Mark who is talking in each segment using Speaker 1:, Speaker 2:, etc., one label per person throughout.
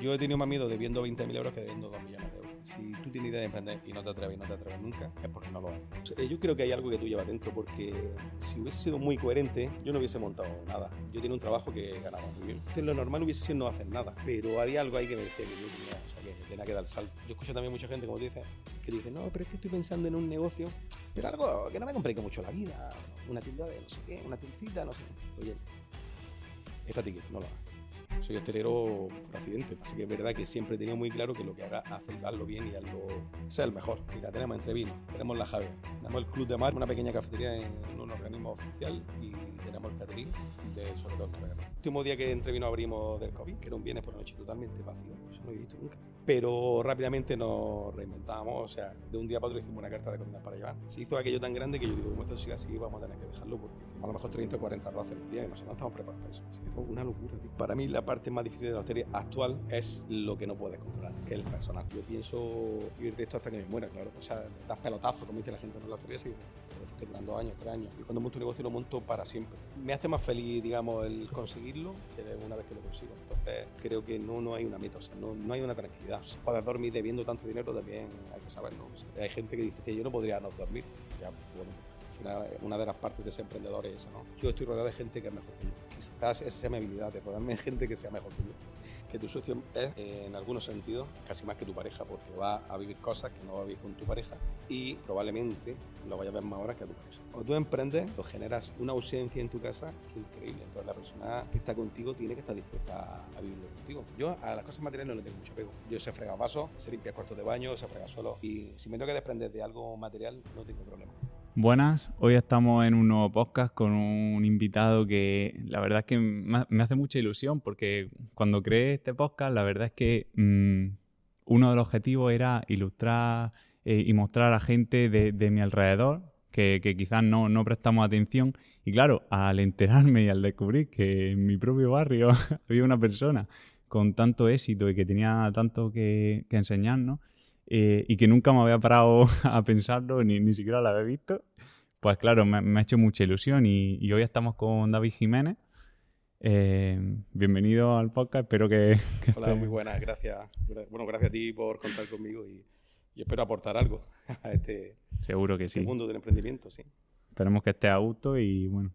Speaker 1: Yo he tenido más miedo debiendo 20.000 euros que debiendo 2 millones de euros. Si tú tienes idea de emprender y no te atreves y no te atreves nunca, es porque no lo haces. Yo creo que hay algo que tú llevas dentro, porque si hubiese sido muy coherente, yo no hubiese montado nada. Yo tenía un trabajo que ganaba muy bien. Lo normal hubiese sido no hacer nada, pero había algo ahí que me que yo tenía, o sea, que tenía que dar el salto. Yo escucho también mucha gente, como tú dices, que dice, no, pero es que estoy pensando en un negocio, pero algo que no me complique mucho la vida, una tienda de no sé qué, una tiendecita, no sé qué. Oye, estate quieto, no lo hagas soy hostelero por accidente, así que es verdad que siempre tenido muy claro que lo que haga, hacerlo bien y hazlo, sea el mejor. Mira, tenemos Entrevino, tenemos La Javia, tenemos el Club de Mar, una pequeña cafetería en un organismo oficial y tenemos el catering de sobre todo El último día que Entrevino abrimos del COVID, que era un viernes por la noche totalmente vacío, eso no lo he visto nunca. Pero rápidamente nos reinventamos, o sea, de un día para otro hicimos una carta de comidas para llevar. Se hizo aquello tan grande que yo digo, como esto sigue así, vamos a tener que dejarlo porque a lo mejor 30 o 40 arroces al día y nosotros no estamos preparados para eso. O una locura. Para mí la parte más difícil de la hostelería actual es lo que no puedes controlar, que es el personal. Yo pienso vivir de esto hasta que me muera, claro. O sea, das pelotazo, como dice la gente en la hostelería, sí, veces que duran dos años, tres años. Y cuando monto un negocio lo monto para siempre. Me hace más feliz, digamos, el conseguirlo que una vez que lo consigo. Entonces, creo que no, no hay una meta, o sea, no, no hay una tranquilidad. Poder dormir debiendo tanto dinero también hay que saberlo. hay gente que dice, yo no podría no dormir. Ya, bueno, una de las partes de ese emprendedor es esa, ¿no? Yo estoy rodeado de gente que es mejor que yo. Quizás esa sea mi habilidad, de rodearme de gente que sea mejor que yo. Que tu socio es, en algunos sentidos, casi más que tu pareja, porque va a vivir cosas que no va a vivir con tu pareja y probablemente lo vaya a ver más horas que a tu pareja. O tú emprendes, o generas una ausencia en tu casa increíble. Entonces la persona que está contigo tiene que estar dispuesta a vivirlo contigo. Yo a las cosas materiales no le tengo mucho apego. Yo sé fregar vasos, sé limpiar cuartos de baño, sé fregar solo. Y si me tengo que desprender de algo material, no tengo problema.
Speaker 2: Buenas, hoy estamos en un nuevo podcast con un invitado que la verdad es que me hace mucha ilusión porque cuando creé este podcast la verdad es que mm, uno de los objetivos era ilustrar eh, y mostrar a gente de, mi alrededor que, quizás no, no, prestamos atención. Y claro, al enterarme y al descubrir que en mi propio barrio había una persona con tanto éxito y que tenía tanto que, que enseñarnos, eh, y que nunca me había parado a pensarlo, ni, ni siquiera lo había visto, pues claro, me, ha hecho mucha ilusión y, hoy estamos con David Jiménez. Eh, bienvenido al podcast, espero que...
Speaker 1: Hola, muy buenas, gracias. Bueno, gracias a ti por contar conmigo y, espero aportar algo a este,
Speaker 2: Seguro que
Speaker 1: este
Speaker 2: sí.
Speaker 1: mundo del emprendimiento, sí.
Speaker 2: Esperemos que esté a gusto y bueno,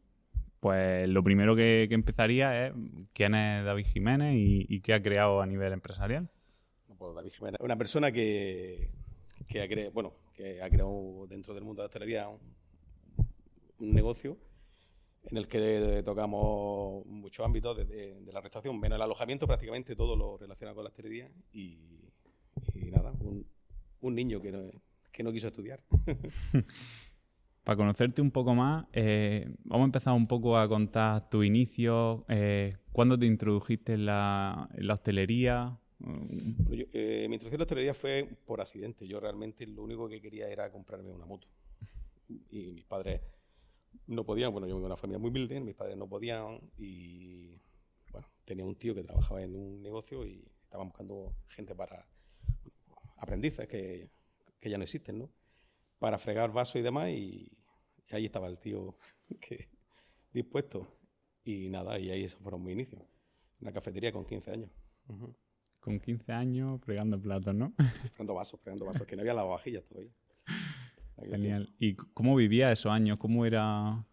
Speaker 2: pues lo primero que, empezaría es quién es David Jiménez y, qué ha creado a nivel empresarial.
Speaker 1: David Jiménez, una persona que, que, ha creado, bueno, que ha creado dentro del mundo de la hostelería un, negocio en el que tocamos muchos ámbitos de, la restauración, menos el alojamiento, prácticamente todo lo relacionado con la hostelería y, nada, un, niño que no, que no quiso estudiar.
Speaker 2: Para conocerte un poco más, eh, vamos a empezar un poco a contar tu inicio, eh, cuándo te introdujiste en la, en la hostelería,
Speaker 1: eh, mi introducción a la hostelería fue por accidente. Yo realmente lo único que quería era comprarme una moto. Y mis padres no podían. Bueno, yo vengo de una familia muy humilde, mis padres no podían. Y bueno, tenía un tío que trabajaba en un negocio y estaban buscando gente para aprendices que, que ya no existen, ¿no? Para fregar vasos y demás. Y, ahí estaba el tío que, dispuesto. Y nada, y ahí esos fueron mis inicios. Una cafetería con 15 años
Speaker 2: con 15 años fregando platos, ¿no?
Speaker 1: Fregando vasos, fregando vasos, que no había lavavajillas todavía.
Speaker 2: Genial. ¿Y cómo vivía esos años? ¿Cómo era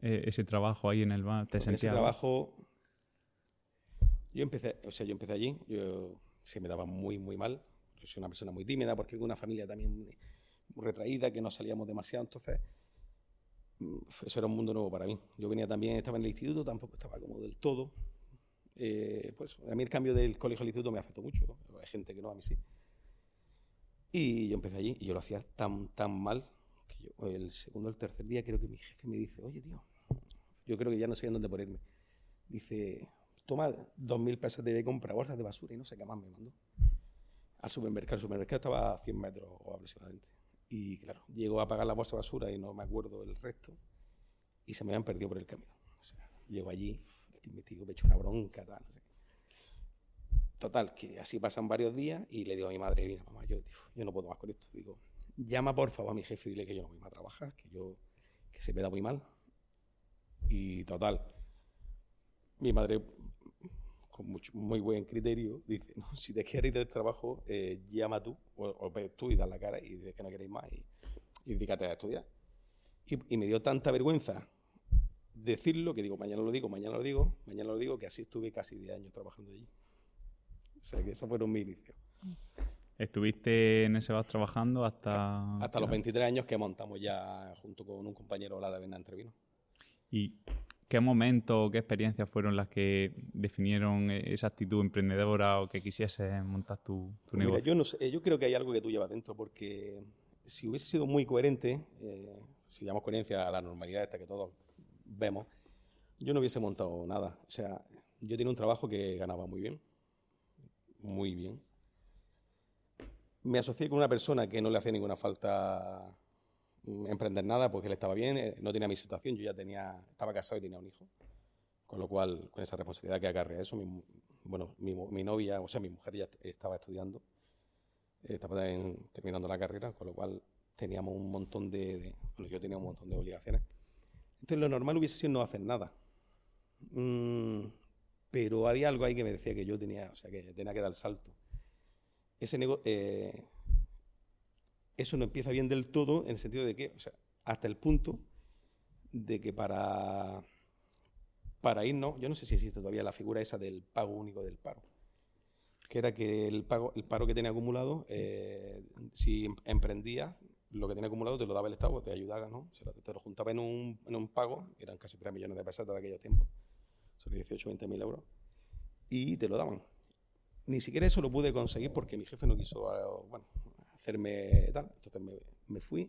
Speaker 2: eh, ese trabajo ahí en el bar?
Speaker 1: ¿Te sentías? Ese trabajo... Yo empecé, o sea, yo empecé allí, yo se me daba muy, muy mal. Yo soy una persona muy tímida porque tengo una familia también muy, retraída, que no salíamos demasiado, entonces mm, eso era un mundo nuevo para mí. Yo venía también, estaba en el instituto, tampoco estaba como del todo, eh, pues a mí el cambio del colegio al instituto me afectó mucho. Hay gente que no, a mí sí. Y yo empecé allí y yo lo hacía tan, tan mal que el segundo o el tercer día creo que mi jefe me dice, oye tío, yo creo que ya no sé en dónde ponerme. Dice, toma dos mil pesos de compra bolsas de basura y no sé qué más me mandó. Al supermercado, el supermercado estaba a 100 metros aproximadamente. Y claro, llego a pagar la bolsa de basura y no me acuerdo el resto y se me habían perdido por el camino. O sea, llego allí, investigo, me echo una bronca, tal, no sé. Total, que así pasan varios días y le digo a mi madre, mira, mamá, yo, yo no puedo más con esto. Digo, llama por favor a mi jefe y dile que yo no voy más a trabajar, que yo, que se me da muy mal. Y total, mi madre con mucho, muy buen criterio, dice, no, si te quieres ir del trabajo, eh, llama tú, o, o ve tú y das la cara y dices que no queréis más y, y dedícate a estudiar. Y me dio tanta vergüenza decirlo que digo, mañana lo digo, mañana lo digo, mañana lo digo, que así estuve casi 10 años trabajando allí. O sea que esos fueron mis inicios.
Speaker 2: ¿Estuviste en ese bar trabajando hasta...?
Speaker 1: Hasta los 23 años que montamos ya junto con un compañero la de Entrevino.
Speaker 2: ¿Y qué momentos o qué experiencias fueron las que definieron esa actitud emprendedora o que quisieses montar tu, tu
Speaker 1: Pues Mira,
Speaker 2: negocio?
Speaker 1: yo, no sé, yo creo que hay algo que tú llevas dentro, porque si hubiese sido muy coherente, eh, si llamamos coherencia a la normalidad esta que todos vemos, yo no hubiese montado nada. O sea, yo tenía un trabajo que ganaba muy bien, muy bien. Me asocié con una persona que no le hacía ninguna falta mm, emprender nada porque él estaba bien, eh, no tenía mi situación, yo ya tenía, estaba casado y tenía un hijo. Con lo cual, con esa responsabilidad que acarrea eso, mi, bueno, mi, mi novia, o sea, mi mujer ya est- estaba estudiando, estaba en- terminando la carrera, con lo cual teníamos un montón de, yo tenía un montón de obligaciones. Entonces, lo normal hubiese sido no hacer nada. Mm, pero había algo ahí que me decía que yo tenía, o sea, que tenía que dar el salto. Ese eh, eso no empieza bien del todo en el sentido de que, o sea, hasta el punto de que para, para irnos, yo no sé si existe todavía la figura esa del pago único del paro, que era que el pago, el paro que tenía acumulado, eh, si em- emprendías, lo que tenía acumulado te lo daba el Estado, te ayudaba, ¿no? Se lo- te lo juntaba en un, en un pago, eran casi 3 millones de pesetas de aquellos tiempos, sobre 18 20 mil euros, y te lo daban. Ni siquiera eso lo pude conseguir porque mi jefe no quiso, ah, bueno, hacerme tal, entonces me, me fui.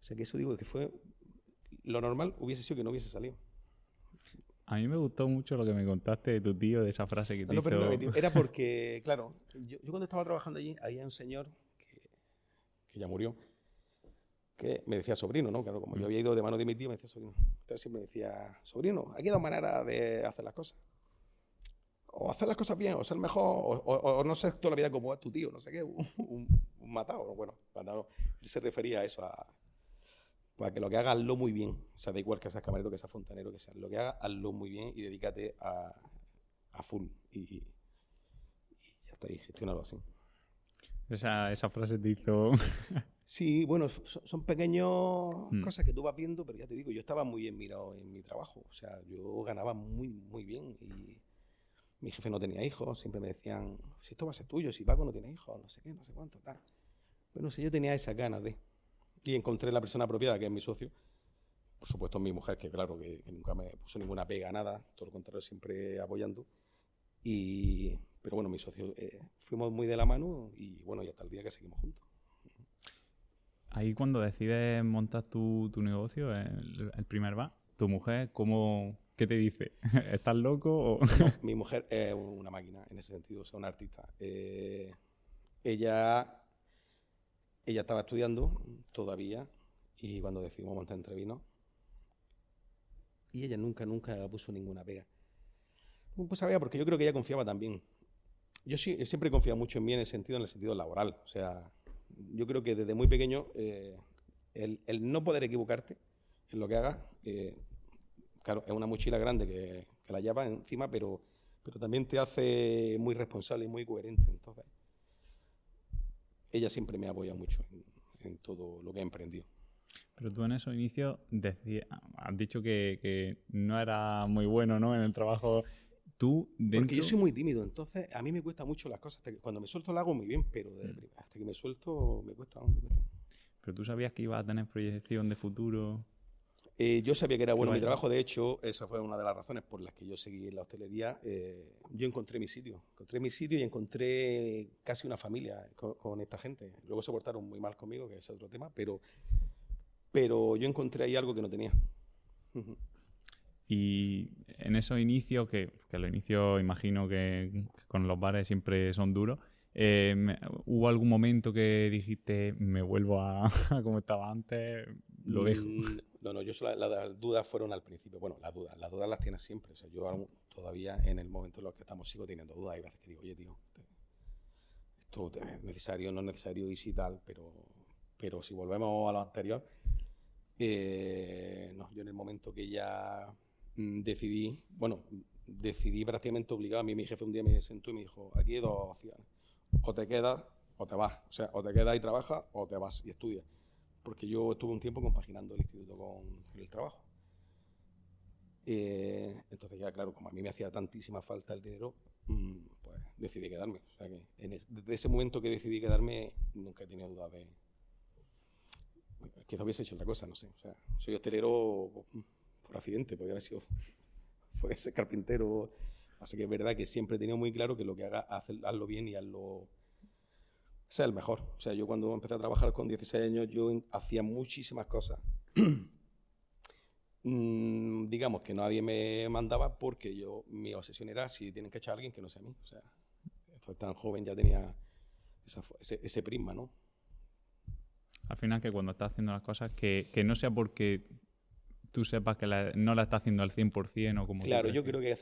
Speaker 1: O sea que eso digo que fue, lo normal hubiese sido que no hubiese salido.
Speaker 2: A mí me gustó mucho lo que me contaste de tu tío, de esa frase que te
Speaker 1: No, pero no,
Speaker 2: hizo...
Speaker 1: era porque, claro, yo, yo cuando estaba trabajando allí, había un señor que, que ya murió, que me decía sobrino, ¿no? Claro, como yo había ido de mano de mi tío, me decía sobrino. Entonces siempre me decía, sobrino, aquí hay dos maneras de hacer las cosas. O hacer las cosas bien, o ser mejor, o, o- o no ser toda la vida como tu tío, no sé qué, un, un, un matado. Bueno, matado. Él se refería a eso, a, pues a que lo que hagas, hazlo muy bien. O sea, da igual que seas camarero, que seas fontanero, que seas lo que hagas, hazlo muy bien y dedícate a, a full. Y, y ya está ahí, gestiónalo así.
Speaker 2: Esa, esa frase te hizo...
Speaker 1: Sí, bueno, son, son pequeñas
Speaker 2: Mm.
Speaker 1: cosas que tú vas viendo, pero ya te digo, yo estaba muy bien mirado en mi trabajo. O sea, yo ganaba muy, muy bien y mi jefe no tenía hijos. Siempre me decían, si esto va a ser tuyo, si Paco no tiene hijos, no sé qué, no sé cuánto, tal. Pero no sé, yo tenía esas ganas de... Y encontré la persona apropiada, que es mi socio. Por supuesto, mi mujer, que claro, que, que nunca me puso ninguna pega, nada. Todo lo contrario, siempre apoyando. Y... Pero bueno, mi socio, eh, fuimos muy de la mano y bueno, y hasta el día que seguimos juntos.
Speaker 2: Ahí cuando decides montar tu, tu negocio, el, el primer bar, tu mujer, ¿cómo, ¿qué te dice? ¿Estás loco? O...
Speaker 1: Mi mujer es una máquina en ese sentido, o sea, una artista. Eh, ella, ella estaba estudiando todavía y cuando decidimos montar Entrevino, y ella nunca, nunca puso ninguna pega. Pues sabía, porque yo creo que ella confiaba también. Yo sí, yo siempre confía mucho en mí en el sentido, en el sentido laboral. O sea, yo creo que desde muy pequeño eh, el, el no poder equivocarte en lo que hagas, eh, claro, es una mochila grande que, que la llevas encima, pero, pero también te hace muy responsable y muy coherente. Entonces, ella siempre me apoya mucho en, todo lo que he emprendido.
Speaker 2: Pero tú en esos inicios has dicho que, que no era muy bueno ¿no? en el trabajo. Tú dentro...
Speaker 1: Porque yo soy muy tímido, entonces a mí me cuesta mucho las cosas. Hasta que- cuando me suelto lo hago muy bien, pero
Speaker 2: Mm.
Speaker 1: hasta que me suelto me cuesta, me cuesta.
Speaker 2: Pero tú sabías que ibas a tener proyección de futuro.
Speaker 1: Eh, yo sabía que era bueno mi trabajo, de hecho, esa fue una de las razones por las que yo seguí en la hostelería. Eh, yo encontré mi sitio, encontré mi sitio y encontré casi una familia con, con esta gente. Luego se portaron muy mal conmigo, que es otro tema, pero, pero yo encontré ahí algo que no tenía. Ujú.
Speaker 2: Y en esos inicios, que, que los inicios imagino que con los bares siempre son duros, eh, ¿hubo algún momento que dijiste, me vuelvo a, a como estaba antes, lo dejo?
Speaker 1: Mm, No, no, yo la- las dudas fueron al principio. Bueno, las dudas, las dudas las tienes siempre. O sea, yo aún todavía en el momento en los que estamos sigo teniendo dudas. Hay veces que digo, oye, tío, te- esto te- es necesario, no es necesario y sí tal, pero, pero si volvemos a lo anterior, eh, no, yo en el momento que ya decidí, bueno, decidí prácticamente obligado. A mí mi jefe un día me sentó y me dijo, aquí hay dos opciones. O te quedas o te vas. O sea, o te quedas y trabajas o te vas y estudias. Porque yo estuve un tiempo compaginando el instituto con el trabajo. Eh, entonces ya, claro, como a mí me hacía tantísima falta el dinero, mm, pues decidí quedarme. O sea que desde ese momento que decidí quedarme, nunca he tenido duda de... Quizá hubiese hecho otra cosa, no sé. O sea, soy hostelero accidente, podría haber sido... Puede ser carpintero. Así que es verdad que siempre he tenido muy claro que lo que haga, hazlo bien y hazlo sea el mejor. O sea, yo cuando empecé a trabajar con 16 años, yo hacía muchísimas cosas. Mm, digamos que nadie me mandaba porque yo, mi obsesión era si tienen que echar a alguien que no sea a mí. O sea, esto tan joven ya tenía ese, prisma, ¿no?
Speaker 2: Al final que cuando estás haciendo las cosas, que, no sea porque tú sepas que no la estás haciendo al 100% o como...
Speaker 1: Claro, yo creo que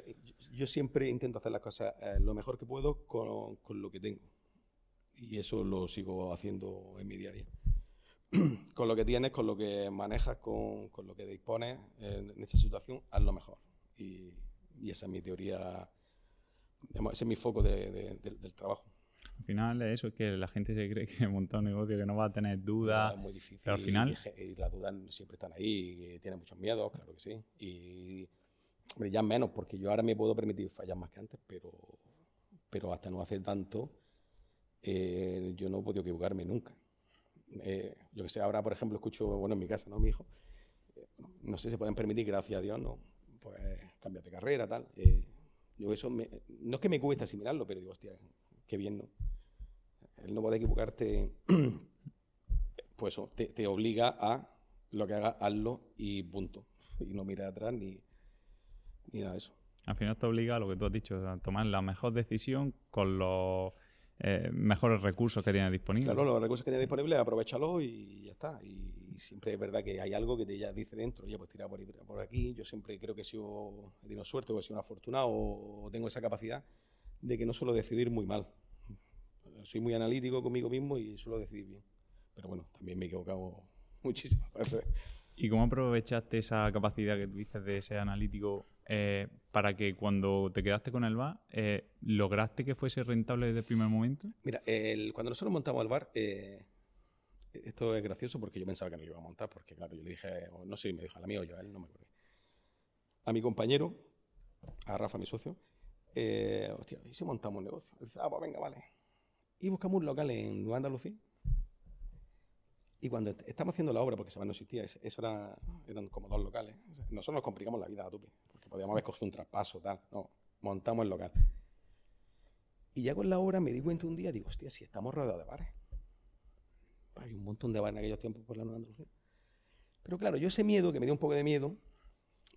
Speaker 1: yo siempre intento hacer las cosas eh, lo mejor que puedo con, con lo que tengo y eso lo sigo haciendo en mi día a día. con lo que tienes, con lo que manejas, con, con lo que dispones en, esta situación, haz lo mejor. Y, y, esa es mi teoría, ese es mi foco de, del trabajo.
Speaker 2: Al final es eso, es que la gente se cree que monta un negocio que no va a tener dudas.
Speaker 1: es muy difícil. Pero al final... Y, las dudas siempre están ahí, y tienen muchos miedos, claro que sí. Y ya menos, porque yo ahora me puedo permitir fallar más que antes, pero, pero hasta no hace tanto eh, yo no he podido equivocarme nunca. Eh, yo que sé, ahora, por ejemplo, escucho, bueno, en mi casa, ¿no? Mi hijo, eh, no sé, se pueden permitir, gracias a Dios, ¿no? Pues cambiar de carrera, tal. yo eso, no es que me cueste asimilarlo, pero digo, hostia, qué bien, ¿no? El no poder equivocarte, pues eso, te, obliga a lo que hagas, hazlo y punto. Y no mirar atrás ni, ni nada de eso.
Speaker 2: Al final te obliga a lo que tú has dicho, a tomar la mejor decisión con los eh, mejores recursos que tienes disponibles.
Speaker 1: Claro, los recursos que tienes disponibles, aprovechalo y ya está. Y siempre es verdad que hay algo que te ya dice dentro, ya pues tira por, por aquí. Yo siempre creo que he, sido, he tenido suerte o he sido una fortuna o tengo esa capacidad de que no suelo decidir muy mal. Soy muy analítico conmigo mismo y suelo decidir bien. Pero bueno, también me he equivocado muchísimas veces.
Speaker 2: ¿Y cómo aprovechaste esa capacidad que tuviste de ser analítico eh, para que cuando te quedaste con el bar, eh, ¿lograste que fuese rentable desde el primer momento?
Speaker 1: Mira, el, cuando nosotros montamos el bar, eh, esto es gracioso porque yo pensaba que no lo iba a montar, porque claro, yo le dije, no sé, me dijo a mí o yo a él, no me acuerdo. A mi compañero, a Rafa, mi socio, hostia, ¿y si montamos un negocio? dice, ah, pues venga, vale. Y buscamos un local en Nueva Andalucía y cuando estamos haciendo la obra, porque Sabana no existía, eso era, eran como dos locales. Nosotros nos complicamos la vida a tope, porque podíamos haber cogido un traspaso, tal. No, montamos el local. Y ya con la obra me di cuenta un día, digo, hostia, si estamos rodeados de bares. Hay un montón de bares en aquellos tiempos por la Nueva Andalucía. Pero claro, yo ese miedo, que me dio un poco de miedo,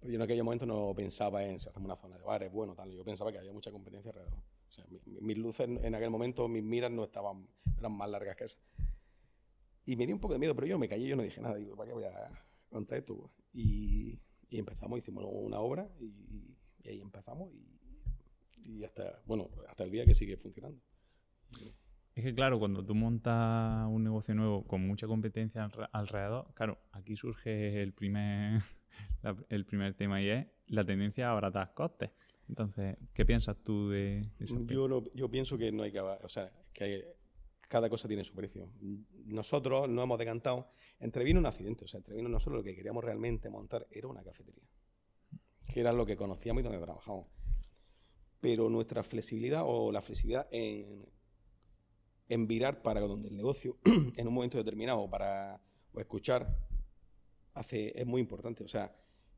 Speaker 1: yo en aquel momento no pensaba en si hacemos una zona de bares, bueno, tal. Yo pensaba que había mucha competencia alrededor. O sea, mis luces en aquel momento, mis miras no estaban, eran más largas que esas. Y me dio un poco de miedo, pero yo me callé, yo no dije nada. Digo, ¿para qué voy a contar esto? Y, y empezamos, hicimos una obra y, ahí empezamos y, hasta, bueno, hasta el día que sigue funcionando.
Speaker 2: Es que claro, cuando tú montas un negocio nuevo con mucha competencia alrededor, claro, aquí surge el primer, el primer tema y es la tendencia a abaratar costes. Entonces, ¿qué piensas tú de, eso?
Speaker 1: Yo, pienso que no hay que, o sea, que cada cosa tiene su precio. Nosotros no hemos decantado. Entrevino un accidente, o sea, entrevino nosotros lo que queríamos realmente montar era una cafetería, que era lo que conocíamos y donde trabajamos. Pero nuestra flexibilidad o la flexibilidad en, en virar para donde el negocio en un momento determinado para o escuchar hace, es muy importante. O sea,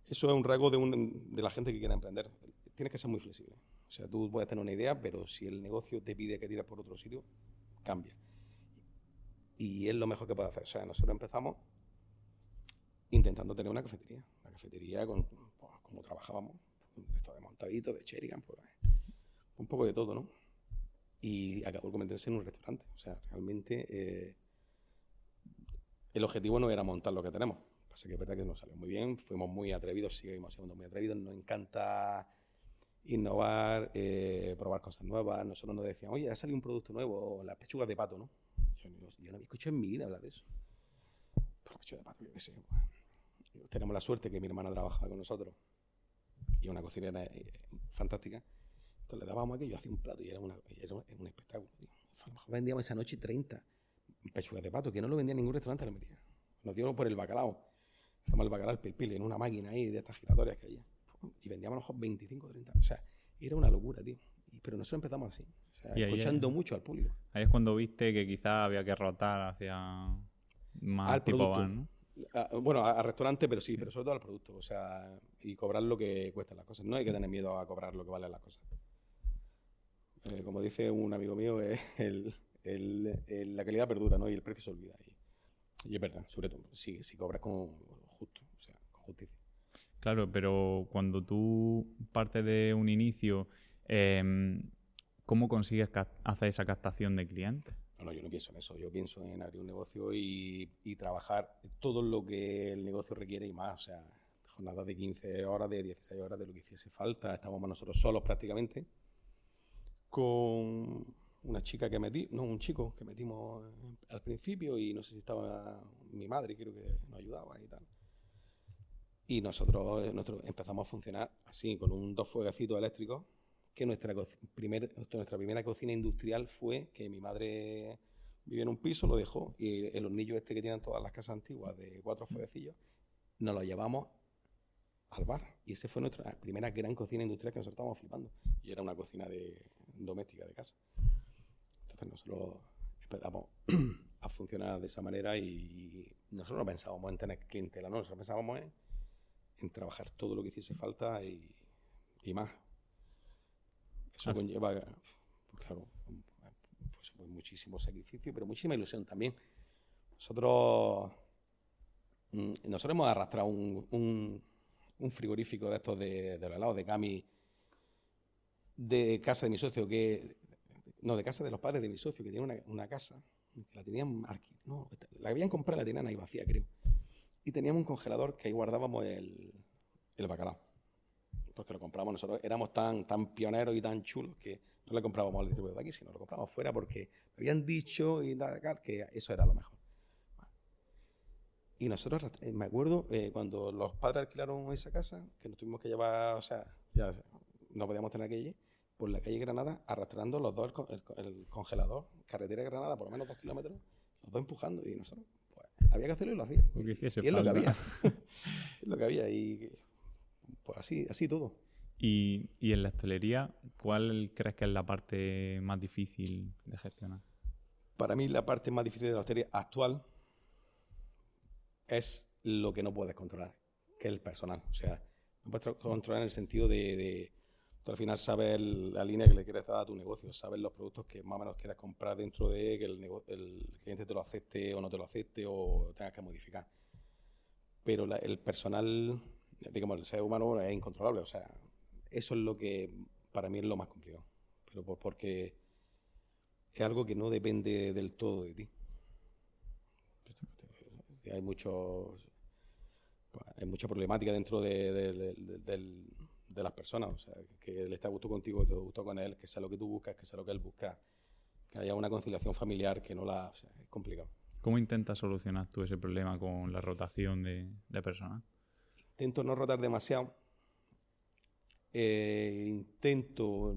Speaker 1: eso es un rasgo de, un, de la gente que quiere emprender. Tienes que ser muy flexible. O sea, tú puedes tener una idea, pero si el negocio te pide que tiras por otro sitio, cambia. Y es lo mejor que puede hacer. O sea, nosotros empezamos intentando tener una cafetería. Una cafetería con, pues, trabajábamos, esto de montadito, de Sherigan, pues, un poco de todo, ¿no? Y acabó convirtiéndose en un restaurante. O sea, realmente eh, el objetivo no era montar lo que tenemos. Pasa que es verdad que nos salió muy bien, fuimos muy atrevidos, seguimos siendo muy atrevidos, nos encanta innovar, eh, probar cosas nuevas. Nosotros nos decían, oye, ha salido un producto nuevo, las pechugas de pato, ¿no? Yo, no había escuchado en mi vida hablar de eso. Pero pechugas de pato, yo qué sé. Pues, tenemos la suerte que mi hermana trabaja con nosotros y una cocinera eh, fantástica. Entonces le dábamos aquello, hacía un plato y era, una, un, espectáculo. A lo mejor vendíamos esa noche 30 pechugas de pato, que no lo vendía en ningún restaurante de Almería. Nos dieron por el bacalao. Hacemos el bacalao, el pilpil, en una máquina ahí de estas giratorias que había. Y vendíamos a lo mejor 25 30. O sea, era una locura, tío. Y- pero nosotros empezamos así, o sea, escuchando
Speaker 2: es-
Speaker 1: mucho al público.
Speaker 2: Ahí es cuando viste que quizás había que rotar hacia más
Speaker 1: Al
Speaker 2: tipo van, ¿no?
Speaker 1: Bueno, a, a restaurante, pero sí, pero sobre todo al producto. O sea, y cobrar lo que cuestan las cosas. No hay que tener miedo a cobrar lo que valen las cosas. Eh, como dice un amigo mío, eh, el- el- el- la calidad perdura, ¿no? Y el precio se olvida. Y, y es verdad, sobre todo, si, si cobras con justo, o sea, con justicia.
Speaker 2: Claro, pero cuando tú partes de un inicio, em, ¿cómo consigues hacer esa captación de clientes?
Speaker 1: No, no, yo no pienso en eso. Yo pienso en abrir un negocio y, y trabajar todo lo que el negocio requiere y más. O sea, jornadas de 15 horas, de 16 horas, de lo que hiciese falta. Estábamos nosotros solos prácticamente. Con una chica que metí, no, un chico que metimos al principio y no sé si estaba mi madre, creo que nos ayudaba y tal. Y nosotros, eh, nosotros empezamos a funcionar así, con un dos fueguecitos eléctricos que nuestra, primer, nuestra primera cocina industrial fue que mi madre vivía en un piso, lo dejó, y el hornillo este que tienen todas las casas antiguas de cuatro fueguecillos, nos lo llevamos al bar. Y esa fue nuestra primera gran cocina industrial que nosotros estábamos flipando. Y era una cocina de, doméstica de casa. Entonces nosotros empezamos a funcionar de esa manera y nosotros no pensábamos en tener clientela, no, nosotros pensábamos en, en trabajar todo lo que hiciese falta y, y más. Eso
Speaker 2: Ah.
Speaker 1: conlleva, pues claro, pues, pues muchísimo sacrificio, pero muchísima ilusión también. Nosotros, mm, nosotros hemos arrastrado un, un- un frigorífico de estos de, de los helados de Cami de casa de mi socio, que no, de casa de los padres de mi socio, que tiene una, una casa, que la tenían, no, la habían comprado, la tenían ahí vacía, creo. Y teníamos un congelador que ahí guardábamos el, el bacalao. Porque lo compramos nosotros, éramos tan, tan pioneros y tan chulos que no le comprábamos al distribuidor de aquí, sino lo comprábamos fuera porque habían dicho y tal, que eso era lo mejor. Y nosotros, eh, me acuerdo, eh, cuando los padres alquilaron esa casa, que nos tuvimos que llevar, o sea, ya no podíamos tener aquella, por la calle Granada, arrastrando los dos el, el co- el congelador, carretera de Granada, por lo menos dos kilómetros, los dos empujando, y nosotros, había que hacerlo y lo
Speaker 2: hiciese
Speaker 1: y es lo que había. es lo que había, y pues así, así todo.
Speaker 2: Y, y en la hostelería, ¿cuál crees que es la parte más difícil de gestionar?
Speaker 1: Para mí la parte más difícil de la hostelería actual es lo que no puedes controlar, que es el personal. O sea, no puedes tro- controlar en el sentido de, de- al final sabes la línea que le quieres dar a tu negocio, sabes los productos que más o menos quieras comprar dentro de que el, el cliente te lo acepte o no te lo acepte o tengas que modificar. Pero el personal, digamos, el ser humano es incontrolable. O sea, eso es lo que para mí es lo más complicado. Pero por- porque es algo que no depende del todo de ti. Hay muchos hay mucha problemática dentro de, de- de- de- del- de las personas, o sea, que él esté a gusto contigo, que te gusto con él, que sea lo que tú buscas, que sea lo que él busca, que haya una conciliación familiar que no la, o sea, es complicado.
Speaker 2: ¿Cómo intentas solucionar tú ese problema con la rotación de, de personal?
Speaker 1: Intento no rotar demasiado. Eh, intento.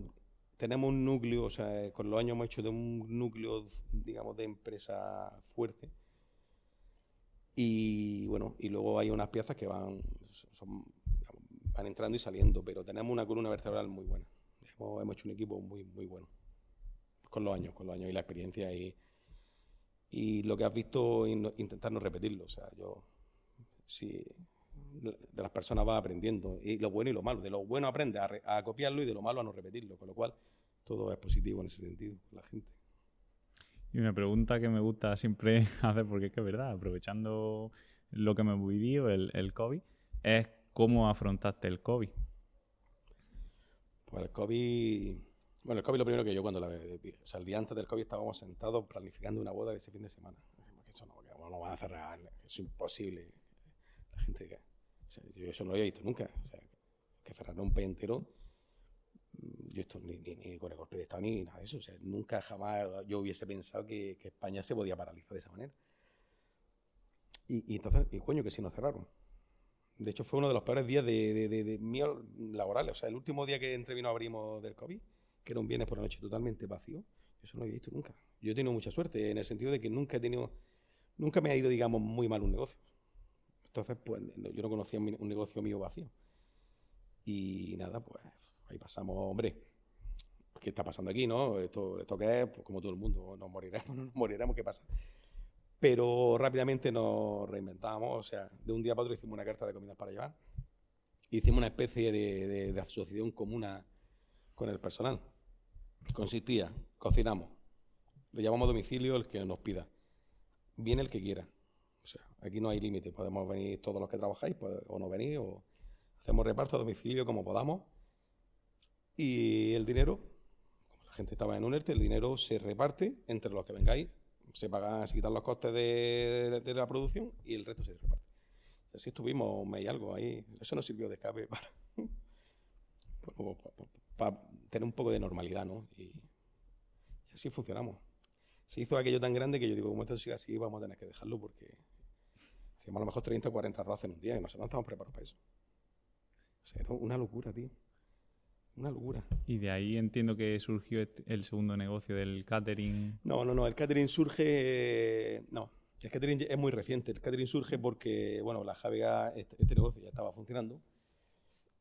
Speaker 1: Tenemos un núcleo, o sea, con los años hemos hecho de un núcleo, digamos, de empresa fuerte. Y bueno, y luego hay unas piezas que van, son- digamos, van entrando y saliendo, pero tenemos una columna vertebral muy buena. Hemos, hecho un equipo muy, muy bueno. Con los años, con los años y la experiencia y, y lo que has visto, intentar no repetirlo. O sea, yo, si de las personas vas aprendiendo, y lo bueno y lo malo. De lo bueno aprendes a, re- a copiarlo y de lo malo a no repetirlo, con lo cual todo es positivo en ese sentido, la gente.
Speaker 2: Y una pregunta que me gusta siempre hacer, porque es que es verdad, aprovechando lo que hemos vivido, el, el COVID, es cómo afrontaste el COVID.
Speaker 1: Pues el COVID, bueno, el COVID lo primero que yo cuando la o sea, el día antes del COVID estábamos sentados planificando una boda de ese fin de semana. Decimos que eso no, que no van a cerrar, es imposible. La gente que, o yo eso no lo había visto nunca. O sea, que cerrar un país entero, mm, yo esto ni, con el golpe de Estado ni nada de eso. O sea, nunca jamás yo hubiese pensado que, España se podía paralizar de esa manera. Y, entonces, y coño, que si nos cerraron. De hecho, fue uno de los peores días de, de, de, de míos laborales. O sea, el último día que entrevino abrimos del COVID, que era un viernes por la noche totalmente vacío, eso no lo había visto nunca. Yo he tenido mucha suerte en el sentido de que nunca he tenido, nunca me ha ido, digamos, muy mal un negocio. Entonces, pues yo no conocía un negocio mío vacío. Y nada, pues ahí pasamos, hombre, ¿qué está pasando aquí, no? Esto, esto qué es, pues como todo el mundo, nos moriremos, no nos moriremos, ¿qué pasa? Pero rápidamente nos reinventamos, o sea, de un día para otro hicimos una carta de comidas para llevar. Hicimos una especie de, de, de asociación comuna con el personal. Consistía, cocinamos, le llamamos a domicilio el que nos pida. Viene el que quiera. O sea, aquí no hay límite. Podemos venir todos los que trabajáis, pues, o no venir, o hacemos reparto a domicilio como podamos. Y el dinero, como la gente estaba en un ERTE, el dinero se reparte entre los que vengáis se pagan, se quitan los costes de, de la producción y el resto se reparte. Así estuvimos un mes y algo ahí. Eso nos sirvió de escape para, bueno, para, para, tener un poco de normalidad, ¿no? Y, y, así funcionamos. Se hizo aquello tan grande que yo digo, como esto sigue así, vamos a tener que dejarlo porque hacíamos a lo mejor 30 o 40 arroz en un día y nosotros no estamos preparados para eso. O sea, era una locura, tío. Una locura.
Speaker 2: Y de ahí entiendo que surgió el segundo negocio del catering.
Speaker 1: No, no, no. El catering surge. No. El catering es muy reciente. El catering surge porque, bueno, la JVA, este, este negocio ya estaba funcionando.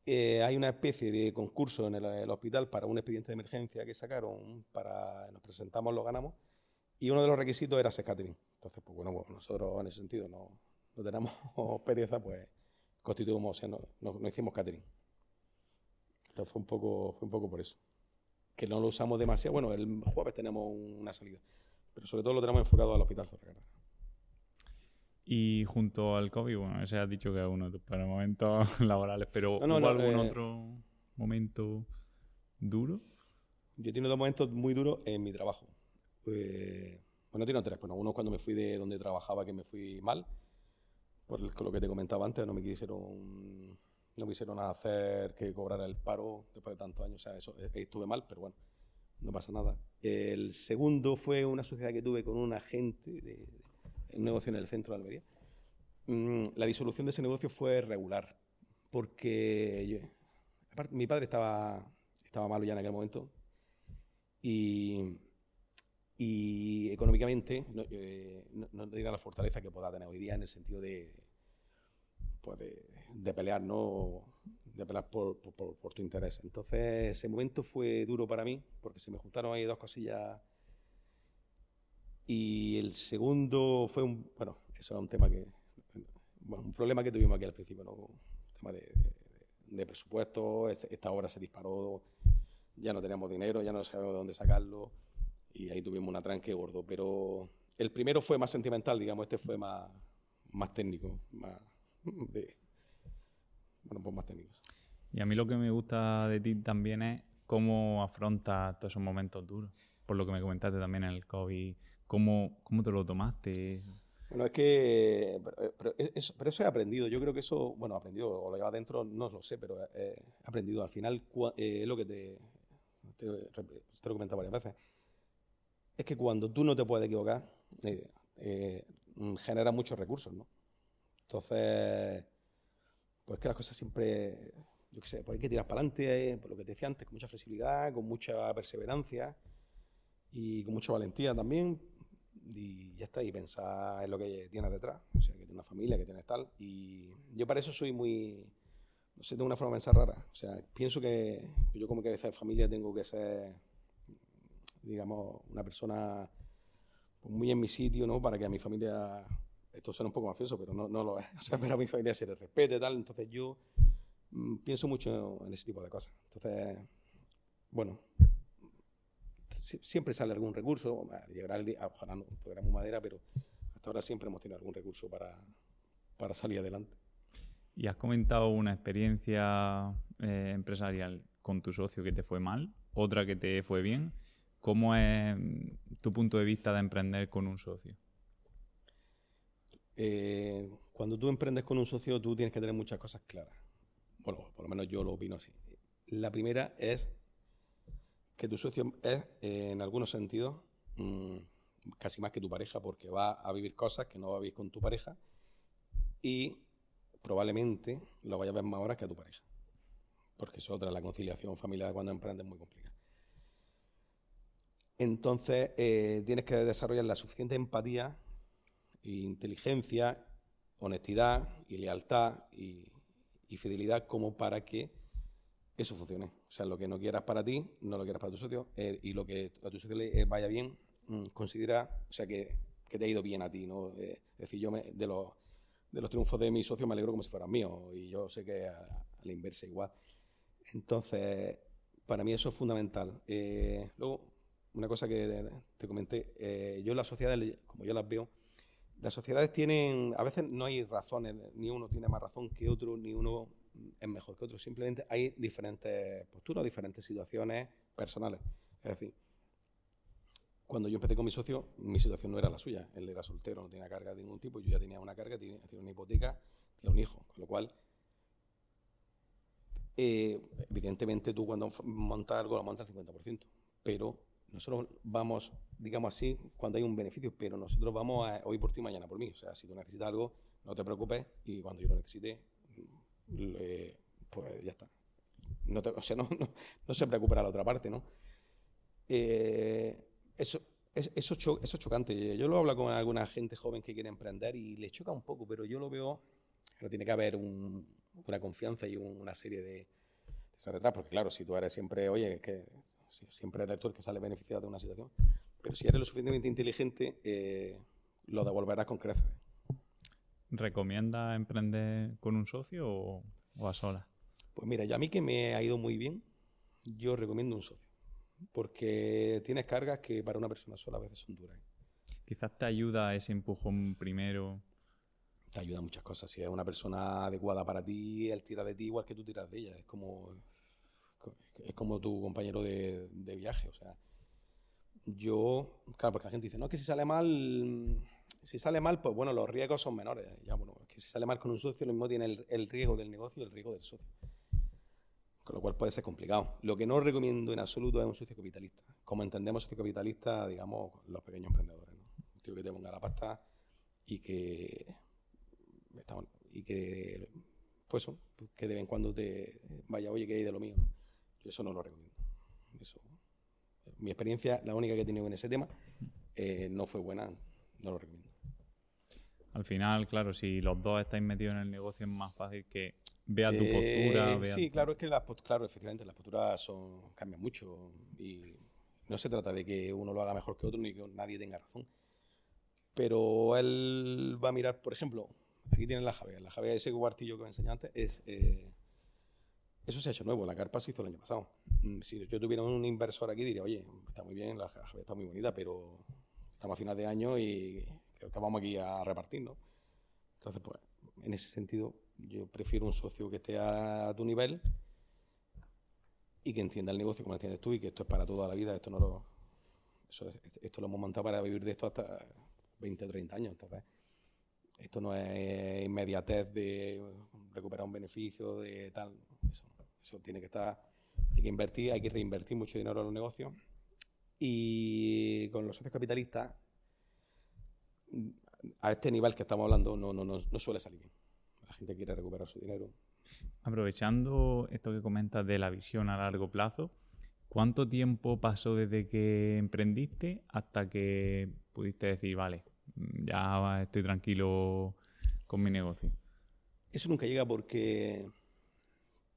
Speaker 1: Eh, hay una especie de concurso en el, el, hospital para un expediente de emergencia que sacaron, para nos presentamos, lo ganamos, y uno de los requisitos era ser catering. Entonces, pues bueno, pues nosotros en ese sentido no, no tenemos pereza, pues constituimos, o sea, no, no, no hicimos catering. Entonces fue un poco, fue un poco por eso. Que no lo usamos demasiado. Bueno, el jueves tenemos una salida, pero sobre todo lo tenemos enfocado al Hospital Zorreguerra.
Speaker 2: Y junto al COVID, bueno, ese has dicho que es uno de tus momentos laborales, pero no, no, ¿hubo no, algún eh, otro momento duro?
Speaker 1: Yo he tenido dos momentos muy duros en mi trabajo. Eh, bueno, he tenido tres. Bueno, uno cuando me fui de donde trabajaba, que me fui mal, por lo que te comentaba antes, no me quisieron no quisieron hacer que cobrara el paro después de tantos años. O sea, eso eh, estuve mal, pero bueno, no pasa nada. El segundo fue una sociedad que tuve con un agente de, de un negocio en el centro de Almería. Mm, la disolución de ese negocio fue regular, porque mi padre estaba, estaba malo ya en aquel momento y, y económicamente no, eh, tenía la fortaleza que pueda tener hoy día en el sentido de, pues de, de, pelear, ¿no? De pelear por, por, por, tu interés. Entonces, ese momento fue duro para mí, porque se me juntaron ahí dos cosillas. Y el segundo fue un, bueno, eso era un tema que, bueno, un problema que tuvimos aquí al principio, ¿no? Un tema de, de, de presupuesto, esta obra se disparó, ya no teníamos dinero, ya no sabíamos de dónde sacarlo, y ahí tuvimos un atranque gordo. Pero el primero fue más sentimental, digamos, este fue más, más técnico, más de bueno, pues más técnicos.
Speaker 2: Y a mí lo que me gusta de ti también es cómo afrontas todos esos momentos duros. Por lo que me comentaste también en el COVID, ¿cómo, cómo te lo tomaste?
Speaker 1: Bueno, es que. Pero, pero, eso, pero, eso, he aprendido. Yo creo que eso. Bueno, aprendido o lo lleva adentro, no lo sé, pero he aprendido. Al final, eh, es lo que te, te, te, lo he comentado varias veces. Es que cuando tú no te puedes equivocar, eh, eh, genera muchos recursos, ¿no? Entonces, pues que las cosas siempre, yo qué sé, pues hay que tirar para adelante, eh, por lo que te decía antes, con mucha flexibilidad, con mucha perseverancia y con mucha valentía también. Y ya está, y pensar en lo que tienes detrás, o sea, que tienes una familia, que tienes tal. Y yo para eso soy muy, no sé, tengo una forma de pensar rara. O sea, pienso que yo como cabeza de familia tengo que ser, digamos, una persona pues, muy en mi sitio, ¿no? Para que a mi familia esto suena un poco mafioso, pero no, no lo es. O sea, pero a mi familia se le respete y tal. Entonces yo mmm, pienso mucho en ese tipo de cosas. Entonces, bueno, siempre sale algún recurso. Llegará el día, ojalá no tuviéramos madera, pero hasta ahora siempre hemos tenido algún recurso para, para salir adelante.
Speaker 2: ¿Y has comentado una experiencia eh, empresarial con tu socio que te fue mal, otra que te fue bien? ¿Cómo es tu punto de vista de emprender con un socio?
Speaker 1: Eh, cuando tú emprendes con un socio, tú tienes que tener muchas cosas claras. Bueno, por lo menos yo lo opino así. La primera es que tu socio es, eh, en algunos sentidos, mmm, casi más que tu pareja, porque va a vivir cosas que no va a vivir con tu pareja. Y probablemente lo vayas a ver más horas que a tu pareja. Porque es otra, la conciliación familiar cuando emprendes es muy complicada. Entonces, eh, tienes que desarrollar la suficiente empatía, inteligencia, honestidad y lealtad y, fidelidad como para que eso funcione. O sea, lo que no quieras para ti, no lo quieras para tu socio, eh, y lo que a tu socio le vaya bien, mm, considera, o sea, que, te ha ido bien a ti, ¿no? es decir, yo me, de los de los triunfos de mi socio me alegro como si fueran míos y yo sé que a, la inversa igual. Entonces, para mí eso es fundamental. Eh, luego, una cosa que te comenté, eh, yo las sociedades, como yo las veo, las sociedades tienen, a veces no hay razones, ni uno tiene más razón que otro, ni uno es mejor que otro, simplemente hay diferentes posturas, diferentes situaciones personales. Es decir, cuando yo empecé con mi socio, mi situación no era la suya. Él era soltero, no tenía carga de ningún tipo, yo ya tenía una carga, tenía una hipoteca, tenía un hijo. Con lo cual, eh, evidentemente tú cuando montas algo lo montas al 50%, pero nosotros vamos, digamos así, cuando hay un beneficio, pero nosotros vamos a, hoy por ti, mañana por mí. O sea, si tú necesitas algo, no te preocupes y cuando yo lo necesite, pues ya está. No o sea, no, se preocupará la otra parte, ¿no? Eh, eso, eso, eso es chocante. Yo lo hablo con alguna gente joven que quiere emprender y le choca un poco, pero yo lo veo que tiene que haber una confianza y una serie de, de detrás, porque claro, si tú eres siempre, oye, es que siempre eres tú el que sale beneficiado de una situación, pero si eres lo suficientemente inteligente, eh, lo devolverás con creces.
Speaker 2: ¿Recomienda emprender con un socio o, o a sola?
Speaker 1: Pues mira, yo a mí que me ha ido muy bien, yo recomiendo un socio porque tienes cargas que para una persona sola a veces son duras.
Speaker 2: Quizás te ayuda ese empujón primero.
Speaker 1: Te ayuda muchas cosas. Si es una persona adecuada para ti, él tira de ti igual que tú tiras de ella. Es como, es como tu compañero de, viaje. O sea, yo, claro, porque la gente dice, no, es que si sale mal, si sale mal, pues bueno, los riesgos son menores. Ya, bueno, es que si sale mal con un socio, lo mismo tiene el, el riesgo del negocio y el riesgo del socio con lo cual puede ser complicado. Lo que no recomiendo en absoluto es un socio capitalista. Como entendemos socio capitalista, digamos, los pequeños emprendedores. Un tío que te ponga la pasta y que, y que pues que de vez en cuando te vaya, oye, que hay de lo mío. Yo eso no lo recomiendo. Eso, mi experiencia, la única que he tenido en ese tema, eh, no fue buena, no lo recomiendo.
Speaker 2: Al final, claro, si los dos estáis metidos en el negocio es más fácil que vea tu postura.
Speaker 1: Eh, sí, claro, es que las, claro, efectivamente las posturas son, cambian mucho y no se trata de que uno lo haga mejor que otro ni que nadie tenga razón. Pero él va a mirar, por ejemplo, aquí tienen la Javea. La Javea, ese cuartillo que me enseñé antes, es, eh, eso se ha hecho nuevo. La carpa se hizo el año pasado. Mm, si yo tuviera un inversor aquí, diría, oye, está muy bien, la está muy bonita, pero estamos a final de año y vamos aquí a repartir, ¿no? Entonces, pues, en ese sentido, yo prefiero un socio que esté a tu nivel y que entienda el negocio como lo entiendes tú y que esto es para toda la vida. Esto no lo, esto lo hemos montado para vivir de esto hasta 20 o 30 años. Entonces, esto no es inmediatez de recuperar un beneficio, de tal. Eso, tiene que estar. Hay que invertir, hay que reinvertir mucho dinero en los negocios. Y con los socios capitalistas, a este nivel que estamos hablando, no, no, no, no suele salir bien la gente quiere recuperar su dinero.
Speaker 2: Aprovechando esto que comentas de la visión a largo plazo, ¿cuánto tiempo pasó desde que emprendiste hasta que pudiste decir, vale, ya estoy tranquilo con mi negocio?
Speaker 1: Eso nunca llega porque,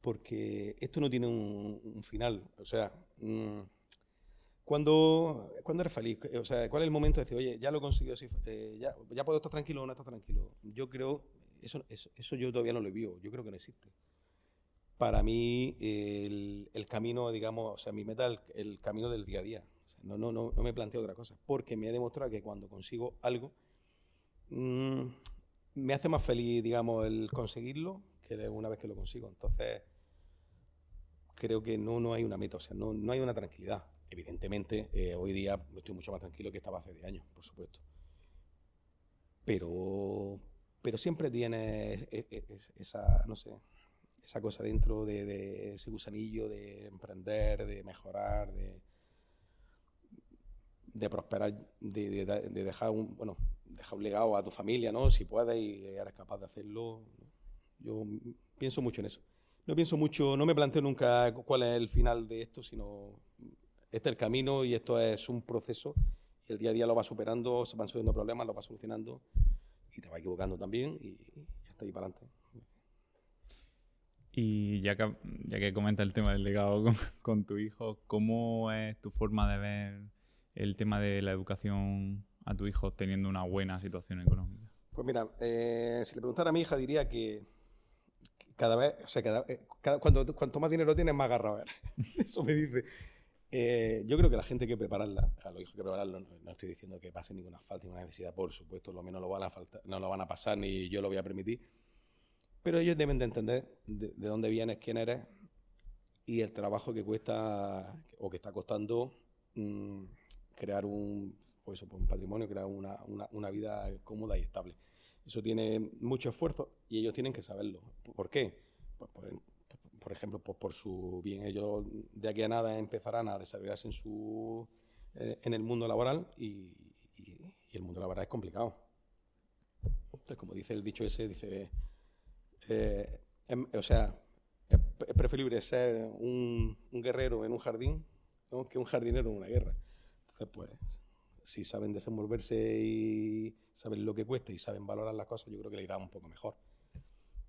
Speaker 1: porque esto no tiene un, final. O sea, mm, cuando, cuando eres feliz, o sea, ¿cuál es el momento de decir, oye, ya lo he eh, ya, ya puedo estar tranquilo o no estar tranquilo? Yo creo eso, eso, yo todavía no lo vivo, yo creo que no existe. Para mí, el, el camino, digamos, o sea, mi meta es el, camino del día a día. no, no, no, no me planteo otra cosa, porque me he demostrado que cuando consigo algo, mm, me hace más feliz, digamos, el conseguirlo que una vez que lo consigo. Entonces, creo que no, no hay una meta, o sea, no, no hay una tranquilidad. Evidentemente, eh, hoy día estoy mucho más tranquilo que estaba hace 10 años, por supuesto. Pero, pero siempre tiene e, esa, no sé, esa cosa dentro de, ese gusanillo de emprender, de mejorar, de, de prosperar, de, dejar un, bueno, dejar un legado a tu familia, ¿no? Si puedes y eres capaz de hacerlo. Yo pienso mucho en eso. No pienso mucho, no me planteo nunca cuál es el final de esto, sino este es el camino y esto es un proceso y el día a día lo va superando, se van subiendo problemas, lo va solucionando y te va equivocando también y ya está ahí para adelante.
Speaker 2: Y ya que, ya que comenta el tema del legado con, tu hijo, ¿cómo es tu forma de ver el tema de la educación a tu hijo teniendo una buena situación económica?
Speaker 1: Pues mira, eh, si le preguntara a mi hija diría que cada vez, o sea, cada, eh, cuando, cuanto más dinero tienes, más agarrado. Eso me dice. Eh, yo creo que la gente hay que prepararla, a los hijos que prepararlo, no, estoy diciendo que pase ninguna falta, ninguna necesidad, por supuesto, lo menos lo van a falta, no lo van a pasar ni yo lo voy a permitir, pero ellos deben de entender de, dónde vienes, quién eres y el trabajo que cuesta o que está costando mm, crear un, pues eso, pues un patrimonio, crear una, una, una, vida cómoda y estable. Eso tiene mucho esfuerzo y ellos tienen que saberlo. ¿Por qué? Pues, pues por ejemplo, pues por su bien. Ellos de aquí a nada empezarán a desarrollarse en, su, eh, en el mundo laboral y, el mundo laboral es complicado. Entonces, como dice el dicho ese, dice, eh, em, o sea, es, preferible ser un, guerrero en un jardín que un jardinero en una guerra. Entonces, pues, si saben desenvolverse y saben lo que cuesta y saben valorar las cosas, yo creo que le irá un poco mejor.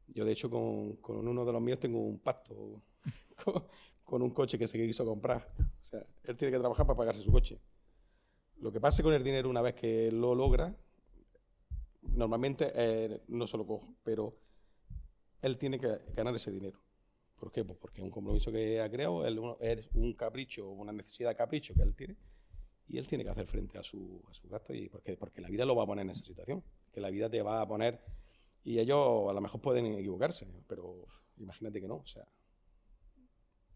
Speaker 1: Yo, de hecho, con, con uno de los míos tengo un pacto con, un coche que se quiso comprar. O sea, él tiene que trabajar para pagarse su coche. Lo que pase con el dinero una vez que lo logra, normalmente eh, no se lo cojo, pero él tiene que ganar ese dinero. ¿Por qué? Pues porque es un compromiso que ha creado, es un capricho, una necesidad de capricho que él tiene, y él tiene que hacer frente a su, a su gasto, y porque, porque la vida lo va a poner en esa situación, que la vida te va a poner y ellos a lo mejor pueden equivocarse, pero imagínate que no. O sea,